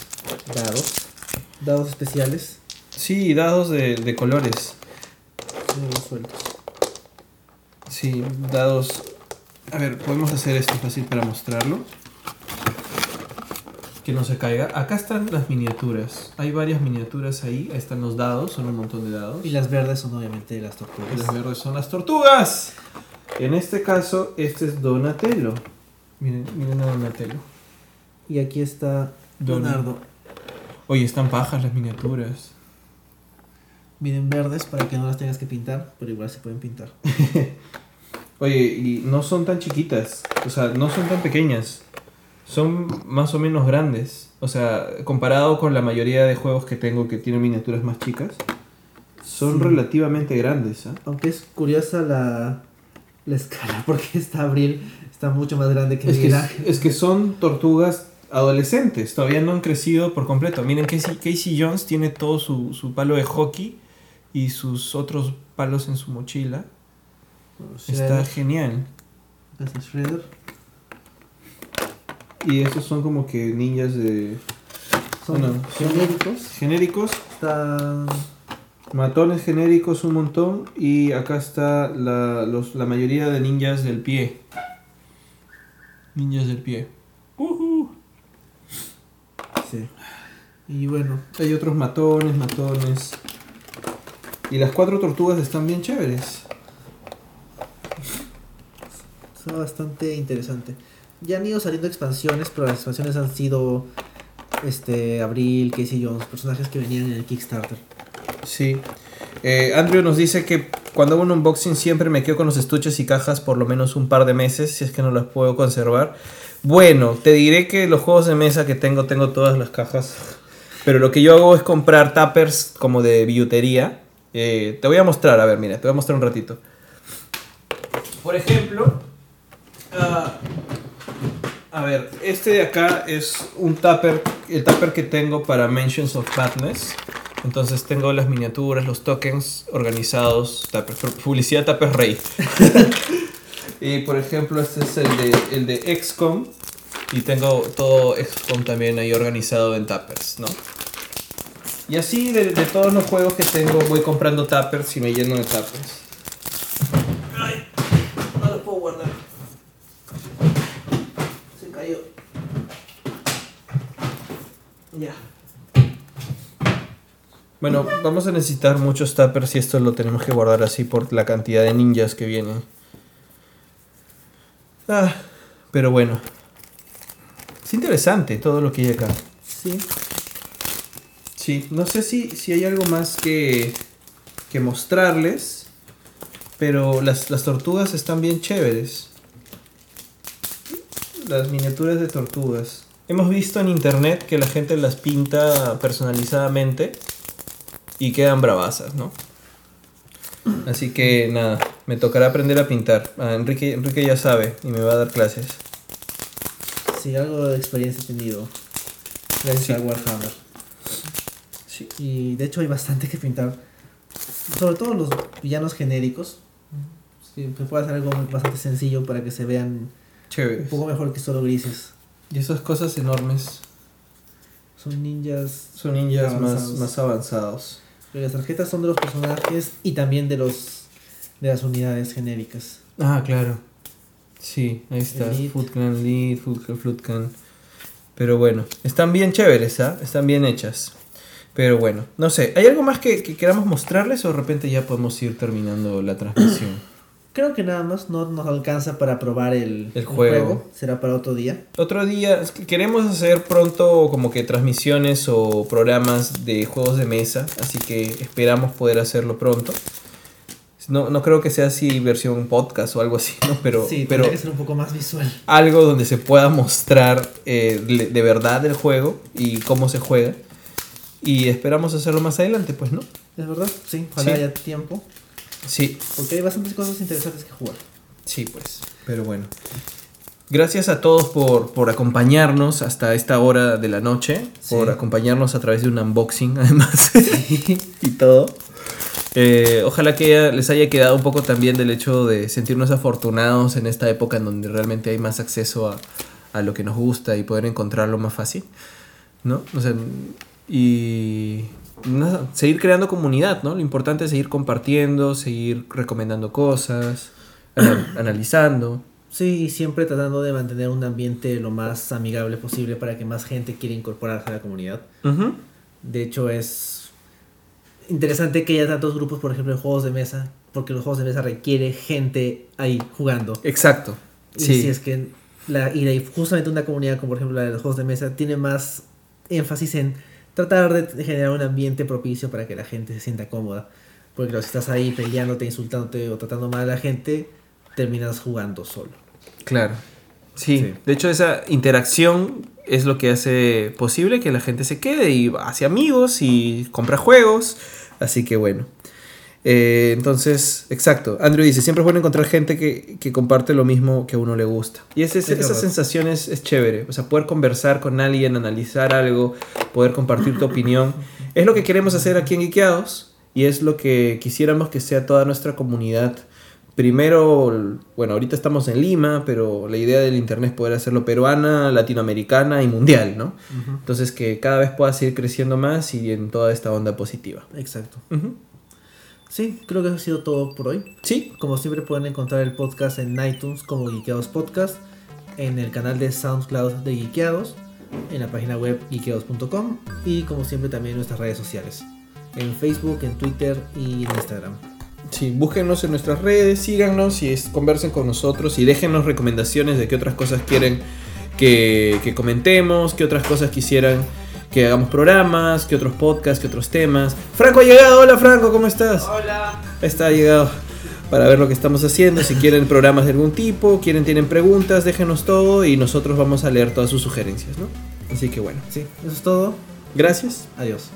Dados. Dados especiales. Sí, dados de, de colores. Sueltos. Sí, dados. A ver, podemos hacer esto fácil para mostrarlo. Que no se caiga. Acá están las miniaturas. Hay varias miniaturas ahí. Ahí están los dados, son un montón de dados. Y las verdes son obviamente las Y tortugas. las verdes son las tortugas. En este caso, este es Donatello. Miren, miren a Donatello. Y aquí está Don- Leonardo. Oye, están pajas las miniaturas. Vienen verdes para que no las tengas que pintar, pero igual se pueden pintar. Oye, y no son tan chiquitas. O sea, no son tan pequeñas. Son más o menos grandes. O sea, comparado con la mayoría de juegos que tengo que tienen miniaturas más chicas, son Sí. relativamente grandes. ¿ah? Aunque es curiosa la, la escala, porque esta Abril está mucho más grande que Es que, es que son tortugas adolescentes, todavía no han crecido por completo. Miren, Casey, Casey Jones tiene todo su, su palo de hockey y sus otros palos en su mochila. Está genial. Es Shredder. Y estos son como que ninjas de Son Bueno, genéricos. genéricos, Están matones genéricos un montón y acá está la, los, la mayoría de ninjas del pie. Ninjas del pie. Ujú. Sí. Y bueno, Hay otros matones, matones. Y las cuatro tortugas están bien chéveres. está bastante interesante. Ya han ido saliendo expansiones, pero las expansiones han sido este Abril, Casey Jones, personajes que venían en el Kickstarter. Sí. Eh, Andrew nos dice que cuando hago un unboxing siempre me quedo con los estuches y cajas por lo menos un par de meses, si es que no las puedo conservar. Bueno, te diré que los juegos de mesa que tengo, tengo todas las cajas. Pero lo que yo hago es comprar tuppers como de billutería. Eh, te voy a mostrar, a ver, mira, te voy a mostrar un ratito. Por ejemplo, ah, a ver, este de acá es un tupper, el tupper que tengo para Mentions of Madness. Entonces tengo las miniaturas, los tokens organizados, tupper, publicidad Tupper Rey. y por ejemplo, este es el de, el de XCOM. Y tengo todo XCOM también ahí organizado en tuppers, ¿no? Y así de, de todos los juegos que tengo voy comprando tuppers y me lleno de tuppers. Ay, no lo puedo guardar. Se cayó. Ya. Bueno, vamos a necesitar muchos tuppers y esto lo tenemos que guardar así por la cantidad de ninjas que vienen. Ah, pero bueno. Es interesante todo lo que hay acá. Sí. Sí, no sé si, si hay algo más que, que mostrarles, pero las, las tortugas están bien chéveres. Las miniaturas de tortugas. Hemos visto en internet que la gente las pinta personalizadamente y quedan bravasas, ¿no? Así que nada, me tocará aprender a pintar. Ah, Enrique, Enrique ya sabe y me va a dar clases. Sí, algo de experiencia he tenido. Gracias Sí. a Warhammer. Y de hecho hay bastante que pintar. Sobre todo los villanos genéricos. Se puede hacer algo bastante sencillo para que se vean un poco mejor que solo grises. Y esas cosas enormes Son ninjas. son ninjas más, Avanzados. más avanzados. Pero las tarjetas son de los personajes y también de los de las unidades genéricas. Ah, claro. Sí, ahí está. Clan Lead, Clan. Pero bueno, están bien chéveres, ¿ah? Están bien hechas. Pero bueno, no sé, ¿hay algo más que, que queramos mostrarles o de repente ya podemos ir terminando la transmisión? Creo que nada más no nos alcanza para probar el, El juego. Será para otro día. Otro día, queremos hacer pronto como que transmisiones o programas de juegos de mesa, así que esperamos poder hacerlo pronto. No, no creo que sea así versión podcast o algo así, ¿no? Pero, sí, pero que ser un poco más visual. algo donde se pueda mostrar eh, de verdad el juego y cómo se juega. Y esperamos hacerlo más adelante, pues, ¿no? Es verdad, sí, ojalá Sí. haya tiempo. Sí, Porque hay bastantes cosas interesantes que jugar. sí, pues. Pero bueno. Gracias a todos por, por acompañarnos hasta esta hora de la noche. Sí. Por acompañarnos a través de un unboxing, además. y todo. Eh, ojalá que les haya quedado un poco también del hecho de sentirnos afortunados en esta época en donde realmente hay más acceso a, a lo que nos gusta y poder encontrarlo más fácil, ¿no? O sea, y seguir creando comunidad, ¿no? Lo importante es seguir compartiendo, seguir recomendando cosas, anal- analizando. Sí, y siempre tratando de mantener un ambiente lo más amigable posible para que más gente quiera incorporarse a la comunidad. De hecho, es interesante que haya tantos grupos, por ejemplo, de juegos de mesa, porque los juegos de mesa requiere gente ahí jugando. Exacto. Y Sí. si es que la, y justamente una comunidad como por ejemplo la de los juegos de mesa tiene más énfasis en tratar de generar un ambiente propicio para que la gente se sienta cómoda. Porque claro, si estás ahí peleándote, insultándote o tratando mal a la gente, terminas jugando solo. Claro. Sí. Sí. de hecho esa interacción es lo que hace posible que la gente se quede y hace amigos y compra juegos. Así que bueno. Eh, entonces, exacto. Andrew dice, siempre es bueno encontrar gente que, que comparte lo mismo que a uno le gusta. Y ese- Es esa sensación es, es chévere. O sea, poder conversar con alguien, analizar algo, poder compartir tu opinión. Es lo que queremos hacer aquí en Geekeados y es lo que quisiéramos que sea toda nuestra comunidad. Primero, bueno, ahorita estamos en Lima, pero la idea del internet es poder hacerlo peruana, latinoamericana y mundial, ¿no? Entonces que cada vez pueda seguir creciendo más y en toda esta onda positiva. Exacto. Sí, creo que eso ha sido todo por hoy. Sí, Como siempre pueden encontrar el podcast en iTunes como Geekeados Podcast, en el canal de SoundCloud de Geekeados, en la página web geekeados.com y como siempre también en nuestras redes sociales, en Facebook, en Twitter y en Instagram. Sí, búsquenos en nuestras redes, síganos y es- conversen con nosotros y déjenos recomendaciones de qué otras cosas quieren que, que comentemos, qué otras cosas quisieran que hagamos programas, qué otros podcasts, qué otros temas. Franco ha llegado, hola Franco, ¿cómo estás? Hola. Está ha llegado para ver lo que estamos haciendo, si quieren programas de algún tipo, quieren, tienen preguntas, déjenos todo y nosotros vamos a leer todas sus sugerencias, ¿no? Así que bueno, Sí, eso es todo. gracias, Adiós.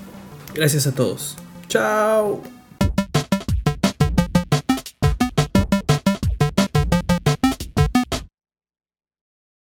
gracias a todos. Chao.